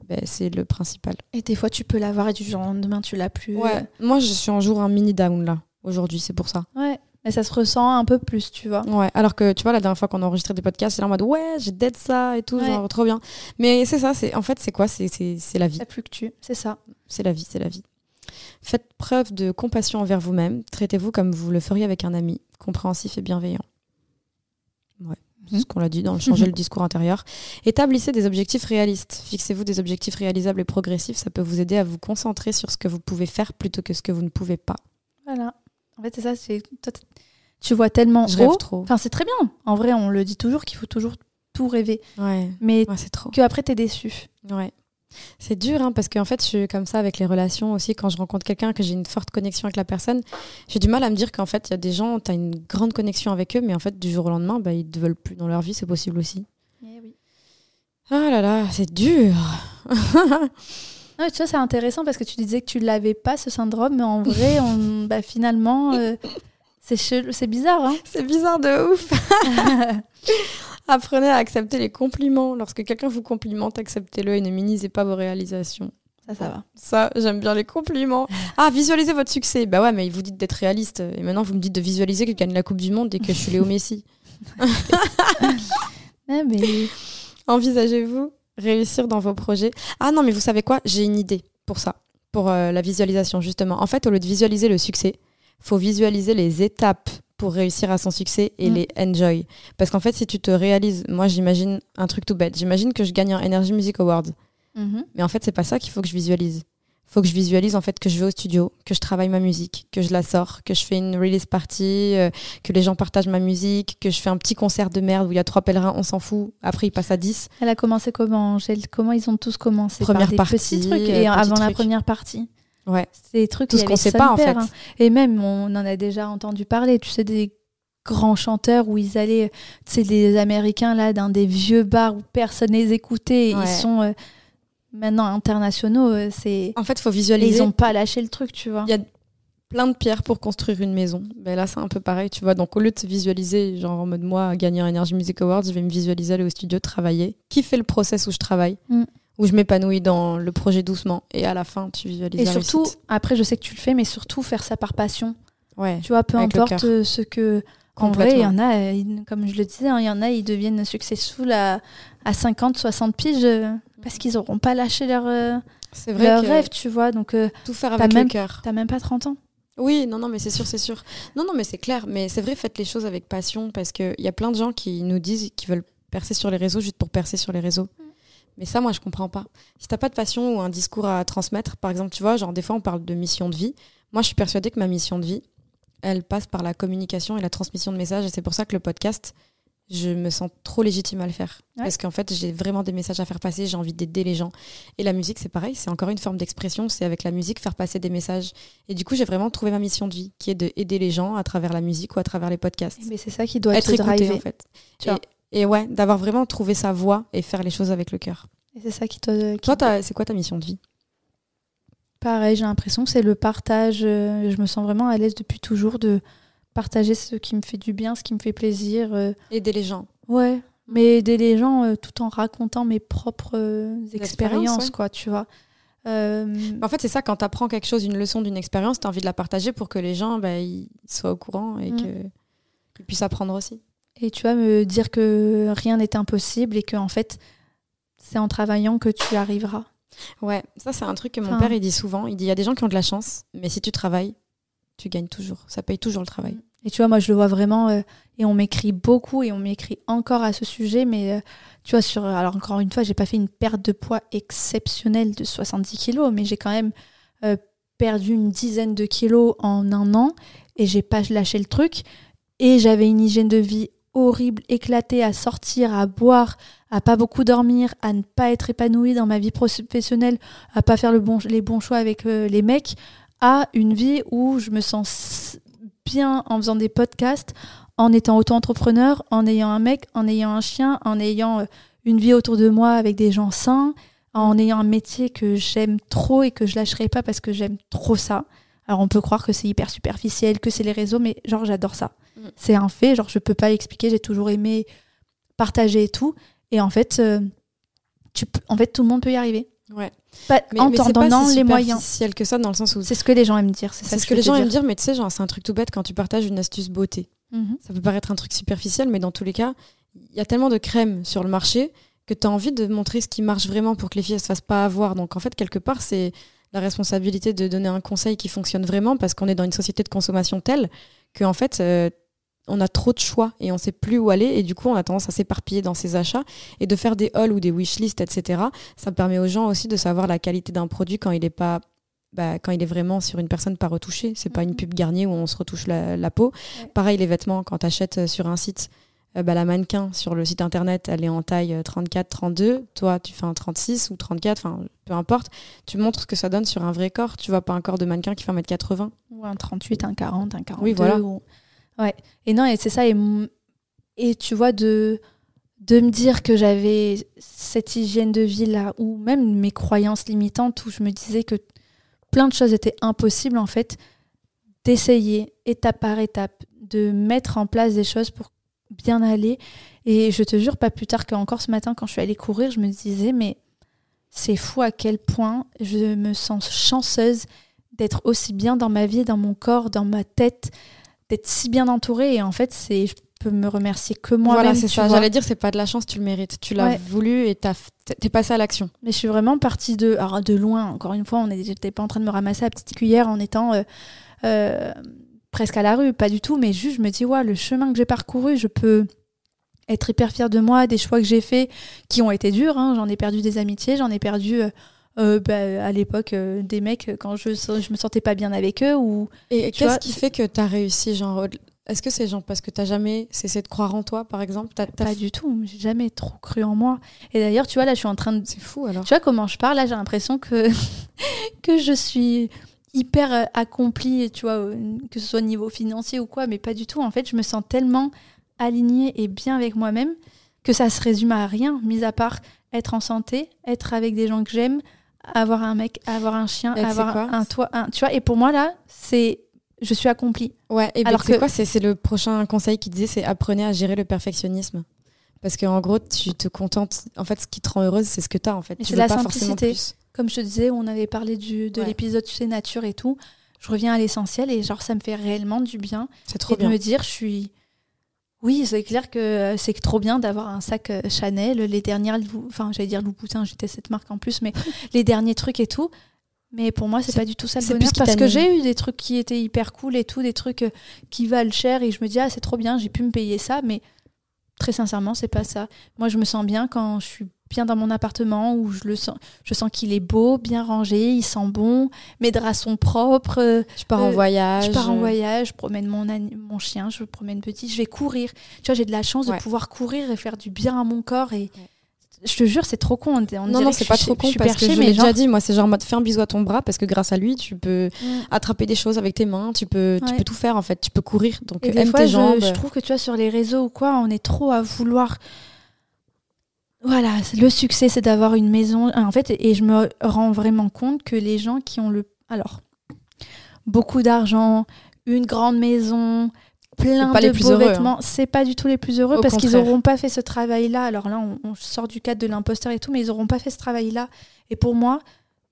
ben, c'est le principal. Et des fois, tu peux l'avoir et du jour au lendemain, tu l'as plus. Ouais. Moi, je suis un jour un mini down là, aujourd'hui, c'est pour ça. Ouais. Mais ça se ressent un peu plus, tu vois. Ouais, alors que tu vois, la dernière fois qu'on a enregistré des podcasts, c'est en mode ouais, j'ai dead ça et tout, genre trop bien. Mais c'est ça, c'est en fait, c'est quoi? C'est la vie. Ça fluctue, c'est ça. C'est la vie, c'est la vie. Faites preuve de compassion envers vous-même. Traitez-vous comme vous le feriez avec un ami, compréhensif et bienveillant. Ouais, c'est ce qu'on l'a dit dans le changer le discours intérieur. Établissez des objectifs réalistes. Fixez-vous des objectifs réalisables et progressifs. Ça peut vous aider à vous concentrer sur ce que vous pouvez faire plutôt que ce que vous ne pouvez pas. Voilà. En fait, c'est ça, c'est tu vois tellement je haut. trop. Enfin, c'est très bien. En vrai, on le dit toujours qu'il faut toujours tout rêver. Ouais. Mais c'est trop. Que après t'es déçu. Ouais. C'est dur, hein, parce qu'en fait, je suis comme ça avec les relations aussi. Quand je rencontre quelqu'un, que j'ai une forte connexion avec la personne, j'ai du mal à me dire qu'en fait, il y a des gens, tu as une grande connexion avec eux, mais en fait, du jour au lendemain, bah, ils ne te veulent plus dans leur vie, c'est possible aussi. Eh oui. Ah là là, c'est dur. tu vois, c'est intéressant parce que tu disais que tu l'avais pas ce syndrome, mais en vrai, on, bah, finalement, euh, c'est c'est bizarre. Hein c'est bizarre de ouf. Apprenez à accepter les compliments. Lorsque quelqu'un vous complimente, acceptez-le et ne minimisez pas vos réalisations. Ça, ça va. Ça, j'aime bien les compliments. Ah, visualisez votre succès. Bah ouais, mais vous dites d'être réaliste. Et maintenant, vous me dites de visualiser que je gagne la Coupe du Monde et que je suis Léo Messi. mais... Envisagez-vous réussir dans vos projets. Ah non, mais vous savez quoi? J'ai une idée pour ça, pour euh, la visualisation justement. En fait, au lieu de visualiser le succès, faut visualiser les étapes pour réussir à son succès et Mm. les enjoy. Parce qu'en fait, si tu te réalises, moi j'imagine un truc tout bête, j'imagine que je gagne un Energy Music Award. Mhm. Mais en fait, c'est pas ça qu'il faut que je visualise. Il faut que je visualise en fait que je vais au studio, que je travaille ma musique, que je la sors, que je fais une release party, euh, que les gens partagent ma musique, que je fais un petit concert de merde où il y a trois pèlerins, on s'en fout. Après, ils passent à 10. Elle a commencé comment Angèle? Comment ils ont tous commencé Première par des partie, petits trucs? euh, et avant la première partie. Ouais. C'est des trucs Tout ce qu'on sait pas, en fait. hein. Et même, on en a déjà entendu parler. Tu sais, des grands chanteurs où ils allaient, tu sais, les Américains là, dans des vieux bars où personne les écoutait. et Ouais. Ils sont euh, maintenant internationaux. euh, c'est En fait, il faut et visualiser. ils ont pas lâché le truc, tu vois. Il y a plein de pierres pour construire une maison. Ben là, c'est un peu pareil, tu vois. Donc, au lieu de se visualiser, genre en mode moi, gagner un Energy Music Awards, je vais me visualiser aller au studio, travailler, kiffer le process où je travaille, Mm. où je m'épanouis dans le projet doucement. Et à la fin, tu visualises Et la surtout, réussite. après, je sais que tu le fais, mais surtout faire ça par passion. ouais, Tu vois, peu importe euh, ce que. En vrai, il y en a, euh, comme je le disais, hein, il y en a, ils deviennent successful à, à 50, 60 piges euh, parce qu'ils n'auront pas lâché leur, euh, vrai leur rêve, tu vois. Donc, tout faire avec même- le cœur. t'as même pas 30 ans. Oui, non, non, mais c'est sûr, c'est sûr. Non, non, mais c'est clair. Mais c'est vrai, faites les choses avec passion parce qu'il y a plein de gens qui nous disent qu'ils veulent percer sur les réseaux juste pour percer sur les réseaux. Mais ça, moi, je comprends pas. Si t'as pas de passion ou un discours à transmettre, par exemple, tu vois, genre des fois, on parle de mission de vie. Moi, je suis persuadée que ma mission de vie, elle passe par la communication et la transmission de messages. Et c'est pour ça que le podcast, je me sens trop légitime à le faire. Ouais. Parce qu'en fait, j'ai vraiment des messages à faire passer, j'ai envie d'aider les gens. Et la musique, c'est pareil, c'est encore une forme d'expression, c'est avec la musique faire passer des messages. Et du coup, j'ai vraiment trouvé ma mission de vie, qui est d'aider les gens à travers la musique ou à travers les podcasts. Mais c'est ça qui doit Être écouté, en fait. Et, ouais, d'avoir vraiment trouvé sa voie et faire les choses avec le cœur. Et c'est ça qui te. qui- Toi, c'est quoi ta mission de vie? Pareil, j'ai l'impression que c'est le partage. euh, je me sens vraiment à l'aise depuis toujours de partager ce qui me fait du bien, ce qui me fait plaisir. euh, Aider les gens. Ouais, mais aider les gens euh, tout en racontant mes propres euh, expériences, ouais. quoi, tu vois. Euh, En fait, c'est ça, quand tu apprends quelque chose, une leçon d'une expérience, tu as envie de la partager pour que les gens bah, ils soient au courant et Mm. qu'ils puissent apprendre aussi. et tu vois, me dire que rien n'est impossible et que, en fait, c'est en travaillant que tu arriveras. Ouais, ça, c'est un truc que mon Enfin- père il dit souvent. Il dit il y a des gens qui ont de la chance, mais si tu travailles, tu gagnes toujours. Ça paye toujours le travail. Et tu vois, moi, je le vois vraiment, euh, et on m'écrit beaucoup, et on m'écrit encore à ce sujet, mais euh, tu vois, sur, alors encore une fois, j'ai pas fait une perte de poids exceptionnelle de 70 kilos, mais j'ai quand même euh, perdu une dizaine de kilos en un an, et j'ai pas lâché le truc, et j'avais une hygiène de vie horrible, éclatée, à sortir, à boire, à pas beaucoup dormir, à ne pas être épanouie dans ma vie professionnelle, à pas faire les bons choix avec euh, les mecs, à une vie où je me sens bien en faisant des podcasts, en étant auto-entrepreneur, en ayant un mec, en ayant un chien, en ayant euh, une vie autour de moi avec des gens sains, en ayant un métier que j'aime trop et que je lâcherai pas parce que j'aime trop ça. Alors on peut croire que c'est hyper superficiel, que c'est les réseaux, mais genre j'adore ça. Mm. C'est un fait, genre je peux pas l'expliquer, j'ai toujours aimé partager et tout. Et en fait, euh, tu peux- en fait tout le monde peut y arriver. Ouais. Pas- Mais, en mais t'en c'est donnant si les moyens. superficiel que ça dans le sens où C'est ce que les gens aiment dire. C'est c'est ce que les gens aiment dire, mais tu sais, genre c'est un truc tout bête quand tu partages une astuce beauté. Mhm. Ça peut paraître un truc superficiel, mais dans tous les cas, il y a tellement de crèmes sur le marché que tu as envie de montrer ce qui marche vraiment pour que les filles ne se fassent pas avoir. Donc en fait, quelque part, c'est la responsabilité de donner un conseil qui fonctionne vraiment parce qu'on est dans une société de consommation telle que en fait, euh, on a trop de choix et on sait plus où aller et du coup, on a tendance à s'éparpiller dans ses achats et de faire des hauls ou des wishlists, etc. Ça permet aux gens aussi de savoir la qualité d'un produit quand il est pas bah, quand il est vraiment sur une personne pas retouchée. C'est pas une Mhm. pub Garnier où on se retouche la, la peau. Ouais. Pareil, les vêtements, quand tu achètes sur un site, euh, bah, la mannequin sur le site internet, elle est en taille euh, 34, 32. Toi, tu fais un 36 ou 34, enfin, peu importe. Tu montres ce que ça donne sur un vrai corps. Tu vois pas un corps de mannequin qui fait 1m80. Ou un 38, un 40, un 42. Oui, voilà. ou- Ouais. Et non, et c'est ça. Et, et tu vois, de, de me dire que j'avais cette hygiène de vie là, ou même mes croyances limitantes, où je me disais que plein de choses étaient impossibles, en fait, d'essayer étape par étape, de mettre en place des choses pour bien aller. Et je te jure, pas plus tard qu'encore ce matin, quand je suis allée courir, je me disais, mais c'est fou à quel point je me sens chanceuse d'être aussi bien dans ma vie, dans mon corps, dans ma tête, d'être si bien entourée. Et en fait, c'est, je peux me remercier que moi-même. voilà, c'est ça. J'allais dire, c'est pas de la chance, tu le mérites. Tu l'as Ouais. voulu et t'es passé à l'action. Mais je suis vraiment partie de, alors de loin. Encore une fois, on n'était pas en train de me ramasser à petite cuillère en étant euh, euh, presque à la rue, pas du tout, mais juste je me dis, ouais, le chemin que j'ai parcouru, je peux être hyper fière de moi, des choix que j'ai faits qui ont été durs. Hein. J'en ai perdu des amitiés, j'en ai perdu euh, euh, bah, à l'époque euh, des mecs quand je, je me sentais pas bien avec eux. Ou, Et qu'est-ce qui fait que tu as réussi genre, Est-ce que c'est genre parce que tu jamais cessé de croire en toi, par exemple? Pas du tout, j'ai jamais trop cru en moi. Et d'ailleurs, tu vois, là, je suis en train de. C'est fou alors. Tu vois comment je parle, là, j'ai l'impression que, que je suis hyper accomplie, tu vois, que ce soit au niveau financier ou quoi, mais pas du tout. En fait, je me sens tellement alignée et bien avec moi-même que ça se résume à rien, mis à part être en santé, être avec des gens que j'aime, avoir un mec, avoir un chien, avoir un, toit, tu vois. Et pour moi là, c'est je suis accomplie. Ouais. Et ben, alors que quoi, c'est le prochain conseil qui disait, c'est apprenez à gérer le perfectionnisme. Parce qu'en gros, tu te contentes. En fait, ce qui te rend heureuse, c'est ce que tu as. En fait, c'est la pas simplicité. Comme je te disais, on avait parlé du, de l'épisode, tu sais, nature et tout. Je reviens à l'essentiel et genre, ça me fait réellement du bien. C'est trop bien. De me dire, je suis oui, c'est clair que euh, c'est trop bien d'avoir un sac euh, Chanel, les dernières, enfin j'allais dire Louboutin, j'étais cette marque en plus, mais les derniers trucs et tout. Mais pour moi, c'est pas du tout ça le bonheur parce que j'ai eu des trucs qui étaient hyper cool et tout, des trucs euh, qui valent cher et je me dis ah c'est trop bien, j'ai pu me payer ça, mais très sincèrement, c'est pas ça. Moi, je me sens bien quand je suis bien dans mon appartement où je le sens, je sens qu'il est beau, bien rangé, il sent bon, mes draps sont propres. Je pars en euh, voyage. Je pars en voyage, je promène mon, mon chien, je promène petit, je vais courir. Tu vois, j'ai de la chance de pouvoir courir et faire du bien à mon corps et je te jure, c'est trop con. On non, non, c'est pas trop con parce que je l'ai déjà dit. Moi, c'est genre mode fais un bisou à ton bras parce que grâce à lui, tu peux mm. attraper des choses avec tes mains. Tu peux, tu peux tout faire en fait. Tu peux courir. Donc, et des fois, je, je, trouve que tu vois, sur les réseaux ou quoi, on est trop à vouloir voilà, le succès, c'est d'avoir une maison. En fait, et je me rends vraiment compte que les gens qui ont le. Alors, beaucoup d'argent, une grande maison, plein de beaux hein. vêtements, c'est pas du tout les plus heureux parce qu'ils n'auront pas fait ce travail-là. Alors là, on, sort du cadre de l'imposteur et tout, mais ils n'auront pas fait ce travail-là. Et pour moi,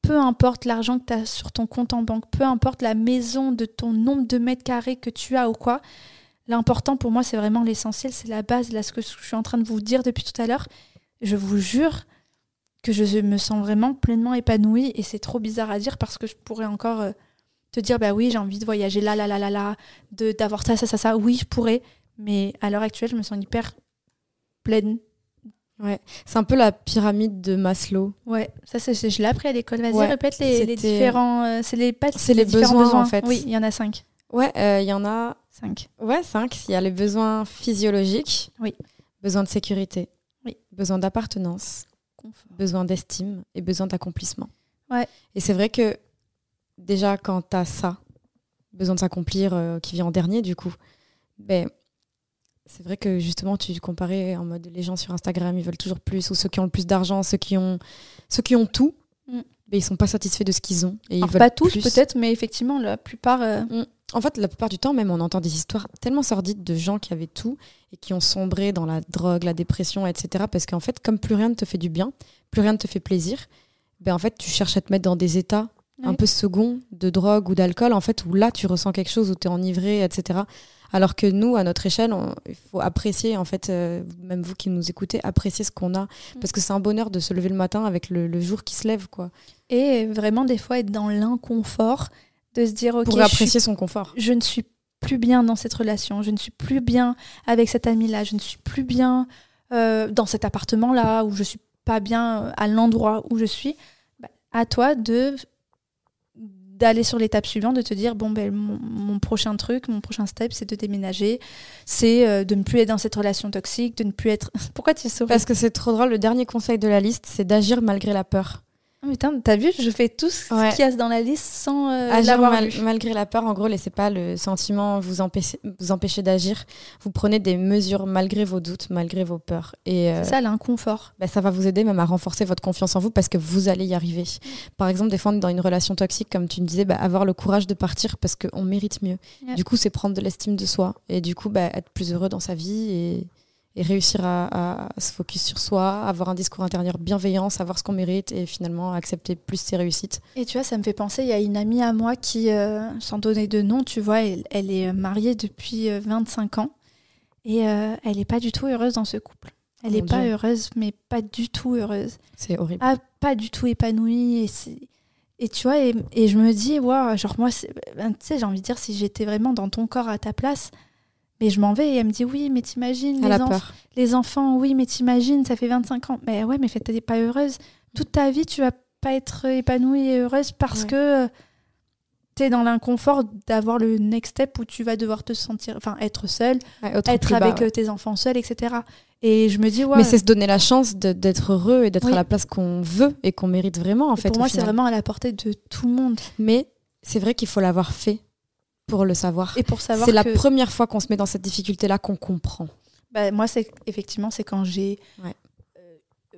peu importe l'argent que tu as sur ton compte en banque, peu importe la maison de ton nombre de mètres carrés que tu as ou quoi, l'important pour moi, c'est vraiment l'essentiel, c'est la base, là, ce que je suis en train de vous dire depuis tout à l'heure je vous jure que je me sens vraiment pleinement épanouie et c'est trop bizarre à dire parce que je pourrais encore euh, te dire bah oui j'ai envie de voyager là là là là là de d'avoir ça ça ça ça. Oui je pourrais mais à l'heure actuelle je me sens hyper pleine. Ouais. C'est un peu la pyramide de Maslow. Ouais. Ça c'est je l'ai appris à l'école. Vas-y répète les, les, différents euh, c'est les pas c'est les, besoins, en fait. Oui il y en a cinq. Ouais euh, il y en a cinq. Ouais cinq. Il y a les besoins physiologiques. Oui. Besoin de sécurité besoin d'appartenance, besoin d'estime et besoin d'accomplissement. Ouais. Et c'est vrai que déjà, quand tu as ça, besoin de s'accomplir, euh, qui vient en dernier, du coup, ben, c'est vrai que justement, tu comparais en mode les gens sur Instagram, ils veulent toujours plus, ou ceux qui ont le plus d'argent, ceux qui ont, ceux qui ont tout, mm. ben, ils sont pas satisfaits de ce qu'ils ont. Et ils veulent pas tous peut-être, mais effectivement, la plupart. Euh, mm. En fait, la plupart du temps, même, on entend des histoires tellement sordides de gens qui avaient tout et qui ont sombré dans la drogue, la dépression, etc. Parce qu'en fait, comme plus rien ne te fait du bien, plus rien ne te fait plaisir, ben en fait, tu cherches à te mettre dans des états un peu seconds de drogue ou d'alcool, en fait, où là, tu ressens quelque chose, où tu es enivré, etc. Alors que nous, à notre échelle, il faut apprécier, en fait, euh, même vous qui nous écoutez, apprécier ce qu'on a. Mm. Parce que c'est un bonheur de se lever le matin avec le, le jour qui se lève, quoi. Et vraiment, des fois, être dans l'inconfort de se dire ok pour apprécier son confort je ne suis plus bien dans cette relation je ne suis plus bien avec cet ami là je ne suis plus bien euh, dans cet appartement là ou je suis pas bien euh, à l'endroit où je suis bah, à toi de d'aller sur l'étape suivante, de te dire bon ben mon, prochain truc, mon prochain step, c'est de déménager, c'est euh, de ne plus être dans cette relation toxique, de ne plus être. Pourquoi tu souris? Parce que c'est trop drôle. Le dernier conseil de la liste, c'est d'agir malgré la peur. Oh, putain, t'as vu, je fais tout ce qu'il y a dans la liste sans euh, l'avoir Malgré la peur, en gros, laissez pas le sentiment vous empêcher, vous empêcher d'agir. Vous prenez des mesures malgré vos doutes, malgré vos peurs. Et euh, ça, l'inconfort. Bah, ça va vous aider même à renforcer votre confiance en vous parce que vous allez y arriver. Par exemple, des fois, dans une relation toxique, comme tu me disais, bah, avoir le courage de partir parce qu'on mérite mieux. Du coup, c'est prendre de l'estime de soi et du coup, bah, être plus heureux dans sa vie et et réussir à, se focus sur soi, avoir un discours intérieur bienveillant, savoir ce qu'on mérite et finalement accepter plus ses réussites. Et tu vois, ça me fait penser, il y a une amie à moi qui, euh, sans donner de nom, tu vois, elle, est mariée depuis 25 euh, ans et euh, elle n'est pas du tout heureuse dans ce couple. Elle n'est pas heureuse, mais pas du tout heureuse. C'est horrible. Ah, pas du tout épanouie. Et Et tu vois, et, et je me dis, ouais, genre moi, ben, tu sais, j'ai envie de dire, si j'étais vraiment dans ton corps à ta place, mais je m'en vais. Et elle me dit, oui, mais t'imagines, les, enf- les enfants, oui, mais t'imagines, ça fait 25 ans. Mais ouais, mais fait, t'es pas heureuse. Toute ta vie, tu vas pas être épanouie et heureuse parce Ouais. que euh, t'es dans l'inconfort d'avoir le next step où tu vas devoir te sentir, enfin, être seule, Ouais, être bas, avec ouais. euh, tes enfants seuls, etc. Et je me dis, ouais. Mais c'est se donner la chance d'être heureux et d'être Oui. à la place qu'on veut et qu'on mérite vraiment, en et fait. pour moi, c'est vraiment à la portée de tout le monde. Mais c'est vrai qu'il faut l'avoir fait pour le savoir. Et pour savoir C'est la première fois qu'on se met dans cette difficulté-là qu'on comprend. Bah, moi, c'est effectivement, c'est quand j'ai Ouais. euh,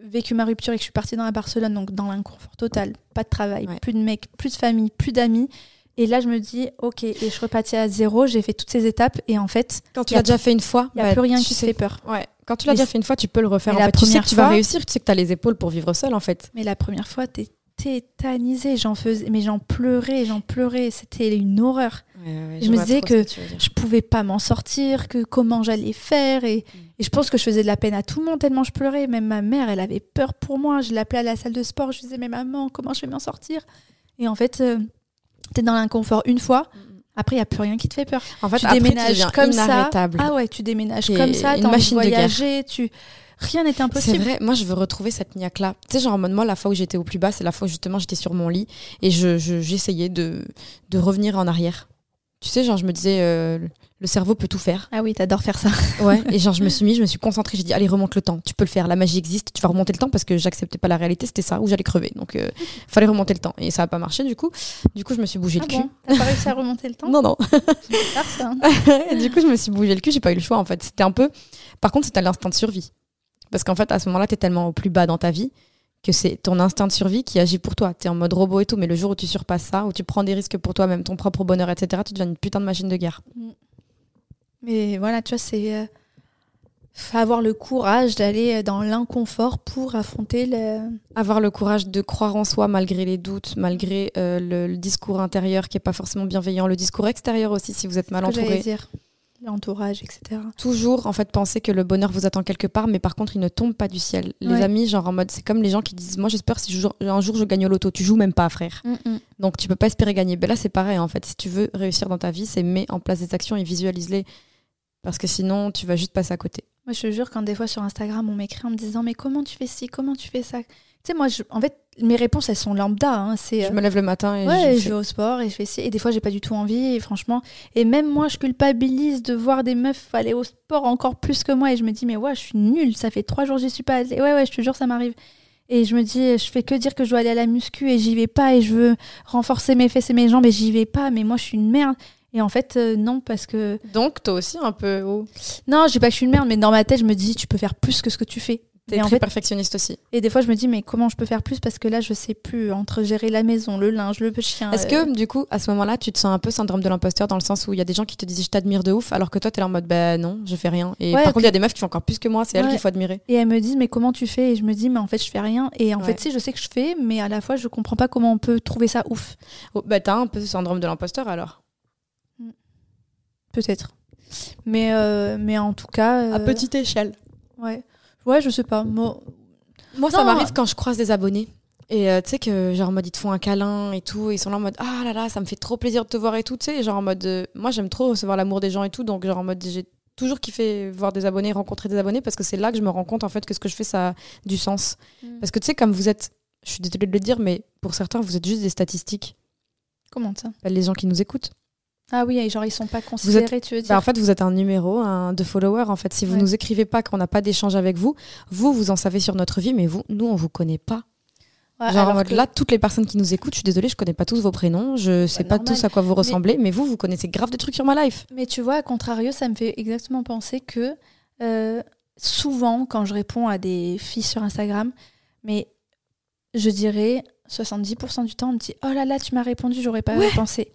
vécu ma rupture et que je suis partie dans la Barcelone, donc dans l'inconfort total, pas de travail, Ouais. plus de mecs, plus de famille, plus d'amis. Et là, je me dis, ok, et je repartis à zéro, j'ai fait toutes ces étapes, et en fait, Quand tu l'as déjà fait une fois, il n'y a bah, plus rien qui te fait peur. Ouais. Quand tu l'as déjà fait une fois, tu peux le refaire. En la fait, tu sais première que tu vas réussir, tu sais que tu as les épaules pour vivre seul, en fait. Mais la première fois, t'es tétanisée, j'en faisais, mais j'en pleurais, j'en pleurais, c'était une horreur. Je me disais que Je pouvais pas m'en sortir, que comment j'allais faire, et, Mm. et je pense que je faisais de la peine à tout le monde tellement je pleurais. Même ma mère, elle avait peur pour moi. Je l'appelais à la salle de sport, je disais mais maman, comment je vais m'en sortir? Et en fait, euh, t'es dans l'inconfort une fois. Après, il y a plus rien qui te fait peur. En fait, tu après, déménages comme ça. Ah ouais, tu déménages comme ça, t'as envie de voyager, tu rien n'est C'est impossible. vrai, moi je veux retrouver cette niaque-là. Tu sais, genre en mode, moi, la fois où j'étais au plus bas, c'est la fois où justement j'étais sur mon lit et je, je- j'essayais de, de revenir en arrière. Tu sais, genre je me disais, euh, le cerveau peut tout faire. Ah oui, t'adores faire ça. Ouais, et genre je me suis mis, je me suis concentrée, j'ai dit, allez, remonte le temps, tu peux le faire, la magie existe, tu vas remonter le temps parce que j'acceptais pas la réalité, c'était ça, où j'allais crever. Donc, euh, fallait remonter le temps. Et ça a pas marché du coup. Du coup, je me suis bougé Ah le cul. bon? T'as pas réussi à remonter le temps? Non, non. Bizarre, ça. hein. Du coup, je me suis bougé le cul, j'ai pas eu le choix en fait. C'était un peu. Par contre, c'était l'instinct de survie. Parce qu'en fait, à ce moment-là, t'es tellement au plus bas dans ta vie que c'est ton instinct de survie qui agit pour toi. T'es en mode robot et tout, mais le jour où tu surpasses ça, où tu prends des risques pour toi-même, ton propre bonheur, etc., tu deviens une putain de machine de guerre. Mais voilà, tu vois, c'est euh, avoir le courage d'aller dans l'inconfort pour affronter le. Avoir le courage de croire en soi malgré les doutes, malgré euh, le, le discours intérieur qui est pas forcément bienveillant, le discours extérieur aussi si vous êtes mal entouré. dire. L'entourage, etc. Toujours en fait penser que le bonheur vous attend quelque part, mais par contre il ne tombe pas du ciel. Les Ouais. amis, genre en mode, c'est comme les gens qui disent, moi j'espère si je- un jour je gagne au loto, tu joues même pas frère. Donc tu peux pas espérer gagner. Ben là c'est pareil en fait. Si tu veux réussir dans ta vie, c'est mets en place des actions et visualise-les. Parce que sinon tu vas juste passer à côté. Moi, je te jure, quand des fois sur Instagram, on m'écrit en me disant Mais comment tu fais ci Comment tu fais ça? Sais, moi, je- en fait, mes réponses, elles sont lambda. hein, c'est. Je euh, me lève le matin et Ouais, je vais au sport et je fais ci. Et des fois, j'ai pas du tout envie. Et franchement, et même moi, je culpabilise de voir des meufs aller au sport encore plus que moi. Et je me dis, mais ouais, je suis nulle. Ça fait trois jours que j'y suis pas allée. Ouais, ouais, je te jure, ça m'arrive. Et je me dis, je fais que dire que je dois aller à la muscu et j'y vais pas. Et je veux renforcer mes fesses et mes jambes et j'y vais pas. Mais moi, je suis une merde. Et en fait, euh, non, parce que. Donc toi aussi un peu. Oh. Non, je dis pas que je suis une merde, mais dans ma tête, je me dis, tu peux faire plus que ce que tu fais. T'es en très fait, perfectionniste aussi. et des fois, je me dis, mais comment je peux faire plus Parce que là, je sais plus entre gérer la maison, le linge, le chien. Est-ce euh, que du coup à ce moment-là tu te sens un peu syndrome de l'imposteur dans le sens où il y a des gens qui te disent je t'admire de ouf alors que toi t'es là en mode bah non je fais rien et Ouais, par contre il y a des meufs qui font encore plus que moi c'est elles qu'il faut admirer. Et elles me disent, mais comment tu fais? Et je me dis, mais en fait, je fais rien. Et en Ouais. fait, si, je sais que je fais, mais à la fois, je comprends pas comment on peut trouver ça ouf. Oh, bah t'as un peu syndrome de l'imposteur alors. Peut-être. Mais, euh, mais en tout cas. euh, À petite échelle. Ouais. Ouais, je sais pas. Moi, Moi, ça m'arrive quand je croise des abonnés. Et euh, tu sais que, genre, en mode, ils te font un câlin et tout. Et ils sont là en mode, ah là là, ça me fait trop plaisir de te voir et tout. Tu sais, genre, en mode, euh, moi, j'aime trop recevoir l'amour des gens et tout. Donc, genre, en mode, j'ai toujours kiffé voir des abonnés, rencontrer des abonnés parce que c'est là que je me rends compte, en fait, que ce que je fais, ça a du sens. Mm. Parce que, tu sais, comme vous êtes, je suis désolée de le dire, mais pour certains, vous êtes juste des statistiques. comment ça? Bah, Les gens qui nous écoutent. Ah oui, genre, ils sont pas considérés, tu veux dire Bah, en fait, vous êtes un numéro un, de followers. En fait, si vous Ouais. nous écrivez pas, qu'on n'a pas d'échange avec vous, vous, vous en savez sur notre vie, mais vous, nous, on vous connaît pas. Ouais, Genre en alors mode que- là, toutes les personnes qui nous écoutent, je suis désolée, je connais pas tous vos prénoms, je sais pas normal. tous à quoi vous ressemblez, mais vous, vous connaissez grave des trucs sur ma life. Mais tu vois, à contrario, ça me fait exactement penser que euh, souvent, quand je réponds à des filles sur Instagram, mais je dirais 70% du temps, on me dit Oh là là, tu m'as répondu, j'aurais pas Ouais. pensé.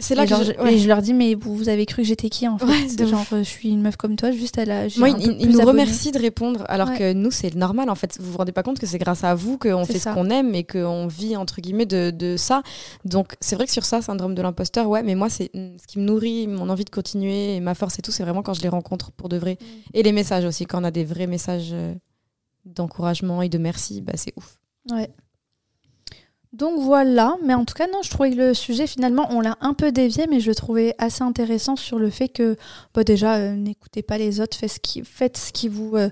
C'est Et, là que genre, je- je, ouais. et je leur dis Mais vous, vous avez cru que j'étais qui en fait? Ouais, Genre, euh, je suis une meuf comme toi, juste à la. Moi, ils plus nous remercient de répondre, alors Ouais. que nous, c'est normal en fait. Vous vous rendez pas compte que c'est grâce à vous qu'on fait ça. ce qu'on aime et qu'on vit entre guillemets de, de ça. Donc c'est vrai que sur ça, syndrome de l'imposteur, ouais, mais moi, c'est mm, ce qui me nourrit, mon envie de continuer et ma force et tout, c'est vraiment quand je les rencontre pour de vrai. Mm. Et les messages aussi, quand on a des vrais messages euh, d'encouragement et de merci, bah c'est ouf. Ouais. Donc voilà, mais en tout cas, non, je trouvais que le sujet, finalement, on l'a un peu dévié, mais je le trouvais assez intéressant sur le fait que, bah, déjà, euh, n'écoutez pas les autres, faites ce qui, faites ce qui vous euh,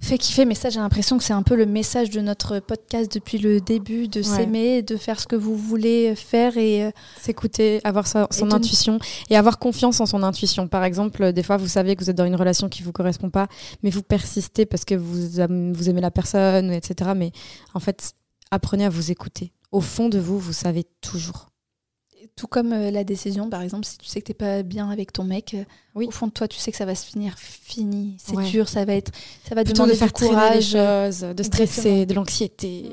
fait kiffer. Mais ça, j'ai l'impression que c'est un peu le message de notre podcast depuis le début, de s'aimer, de faire ce que vous voulez faire et. Euh, S'écouter, avoir son intuition et avoir confiance en son intuition. Par exemple, des fois, vous savez que vous êtes dans une relation qui vous correspond pas, mais vous persistez parce que vous, vous aimez la personne, etc. Mais en fait, apprenez à vous écouter. Au fond de vous, vous savez toujours. Tout comme euh, la décision, par exemple, si tu sais que t'es pas bien avec ton mec, euh, oui. au fond de toi, tu sais que ça va se finir fini. C'est dur, ça va être, ça va demander de faire du courage, de stresser, de l'anxiété.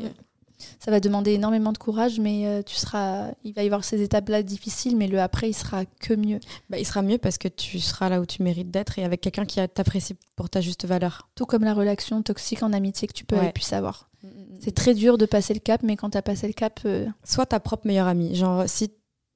Ça va demander énormément de courage, mais euh, tu seras, il va y avoir ces étapes-là difficiles, mais le après, il sera que mieux. Bah, il sera mieux parce que tu seras là où tu mérites d'être et avec quelqu'un qui t'apprécie pour ta juste valeur. Tout comme la relation toxique en amitié que tu peux ouais. puisse avoir. Mm, mm, mm. C'est très dur de passer le cap, mais quand tu as passé le cap. Euh, Soit ta propre meilleure amie. Genre, si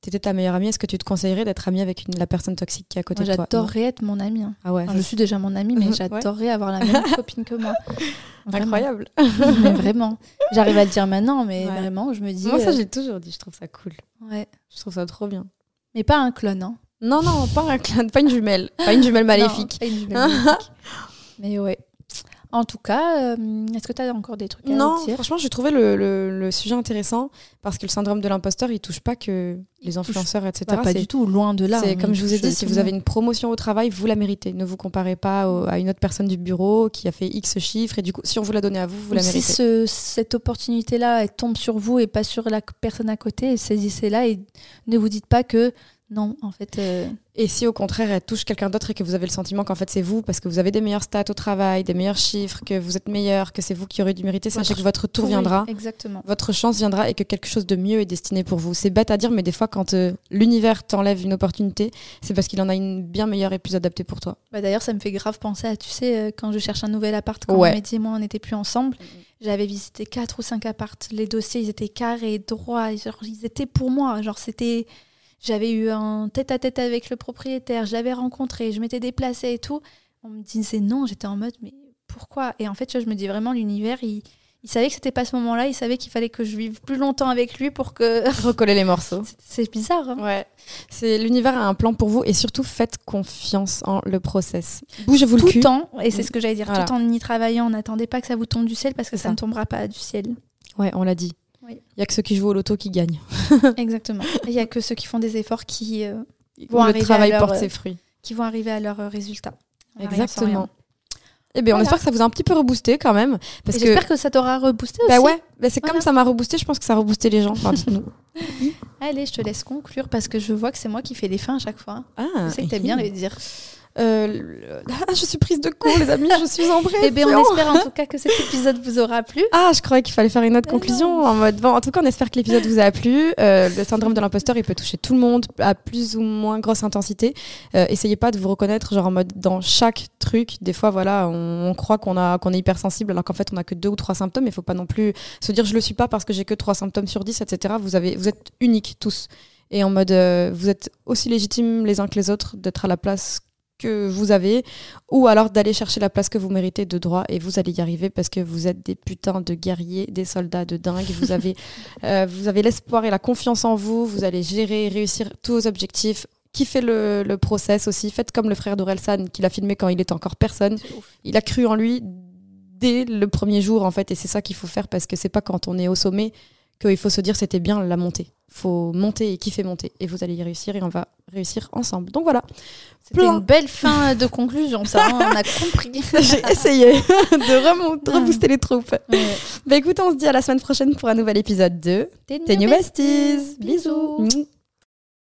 tu étais ta meilleure amie, est-ce que tu te conseillerais d'être amie avec la personne toxique qui est à côté de toi? J'adorerais être mon amie. Hein. Ah ouais, je suis déjà mon amie, mais j'adorerais avoir la même copine que moi. Incroyable. mais vraiment. J'arrive à le dire maintenant, mais vraiment, je me dis. Moi, ça, euh, j'ai toujours dit, je trouve ça cool. Ouais. Je trouve ça trop bien. Mais pas un clone, hein. Non, non, pas un clone, pas une jumelle. Pas une jumelle maléfique. pas une jumelle maléfique. mais ouais. En tout cas, euh, est-ce que tu as encore des trucs à non, dire? franchement, j'ai trouvé le, le, sujet intéressant parce que le syndrome de l'imposteur, il touche pas que les influenceurs, etc. Bah, pas du tout, loin de là. C'est comme je vous ai dit, si vous avez une promotion au travail, vous la méritez. Ne vous comparez pas à une autre personne du bureau qui a fait X chiffres et du coup, si on vous l'a donné à vous, vous la méritez. Si cette opportunité-là, elle tombe sur vous et pas sur la personne à côté, saisissez-la et ne vous dites pas que non, en fait. Euh, et si au contraire elle touche quelqu'un d'autre et que vous avez le sentiment qu'en fait c'est vous parce que vous avez des meilleurs stats au travail, des meilleurs chiffres, que vous êtes meilleur, que c'est vous qui aurez dû mériter, sachez que votre tour viendra. exactement. Votre chance viendra et que quelque chose de mieux est destiné pour vous. C'est bête à dire, mais des fois quand euh, l'univers t'enlève une opportunité, c'est parce qu'il en a une bien meilleure et plus adaptée pour toi. Bah, D'ailleurs, ça me fait grave penser à, tu sais, euh, quand je cherche un nouvel appart, quand ouais. Mehdi et moi on n'était plus ensemble, j'avais visité quatre ou cinq appartes. Les dossiers, ils étaient carrés, droits, ils étaient pour moi. Genre, c'était j'avais eu un tête-à-tête avec le propriétaire, je l'avais rencontré, je m'étais déplacée et tout. On me disait non, j'étais en mode mais pourquoi? Et en fait, je me dis vraiment, l'univers, il, savait que c'était pas ce moment-là, il savait qu'il fallait que je vive plus longtemps avec lui pour que. Recoller les morceaux. C'est bizarre. Hein ouais. C'est l'univers a un plan pour vous et surtout faites confiance en le process. Bougez-vous le cul. Tout le temps, et c'est ce que j'allais dire, tout en y travaillant, n'attendez pas que ça vous tombe du ciel parce que ça. ça ne tombera pas du ciel. Ouais, on l'a dit. Il n'y a que ceux qui jouent au loto qui gagnent. Exactement. Il n'y a que ceux qui font des efforts qui euh, vont le travail porte ses fruits. Qui vont arriver à leurs euh, résultats. Exactement. Eh bien, on espère que ça vous a un petit peu reboosté quand même. Parce que... J'espère que ça t'aura reboosté bah aussi. ouais, bah c'est comme ça m'a reboosté, je pense que ça a reboosté les gens. Enfin, Allez, je te laisse conclure parce que je vois que c'est moi qui fais les fins à chaque fois. Ah, je sais que t'aimes bien les dire. Euh, ah, je suis prise de court, les amis, je suis en bref. Eh bien, on espère en tout cas que cet épisode vous aura plu. Ah, je croyais qu'il fallait faire une autre conclusion en mode bon. En tout cas, on espère que l'épisode vous a plu. Euh, le syndrome de l'imposteur, il peut toucher tout le monde à plus ou moins grosse intensité. Euh, essayez pas de vous reconnaître genre en mode dans chaque truc. Des fois, voilà, on, croit qu'on a qu'on est hypersensible alors qu'en fait, on a que deux ou trois symptômes. Il faut pas non plus se dire je le suis pas parce que j'ai que trois symptômes sur 10, etc. Vous avez, vous êtes uniques tous et en mode vous êtes aussi légitimes les uns que les autres d'être à la place que vous avez, ou alors d'aller chercher la place que vous méritez de droit et vous allez y arriver parce que vous êtes des putains de guerriers, des soldats de dingue. Vous avez, euh, vous avez l'espoir et la confiance en vous. Vous allez gérer et réussir tous vos objectifs. Kiffez le, le process aussi. Faites comme le frère d'Orelsan qui l'a filmé quand il était encore personne. Il a cru en lui dès le premier jour en fait et c'est ça qu'il faut faire parce que c'est pas quand on est au sommet qu'il faut se dire c'était bien la montée. faut monter et kiffer monter. Et vous allez y réussir et on va réussir ensemble. Donc voilà. C'était une belle fin de conclusion, ça, hein, on a compris. J'ai essayé de, rebooster les troupes. Bah écoute, on se dit à la semaine prochaine pour un nouvel épisode de T'es New Besties. Bisous.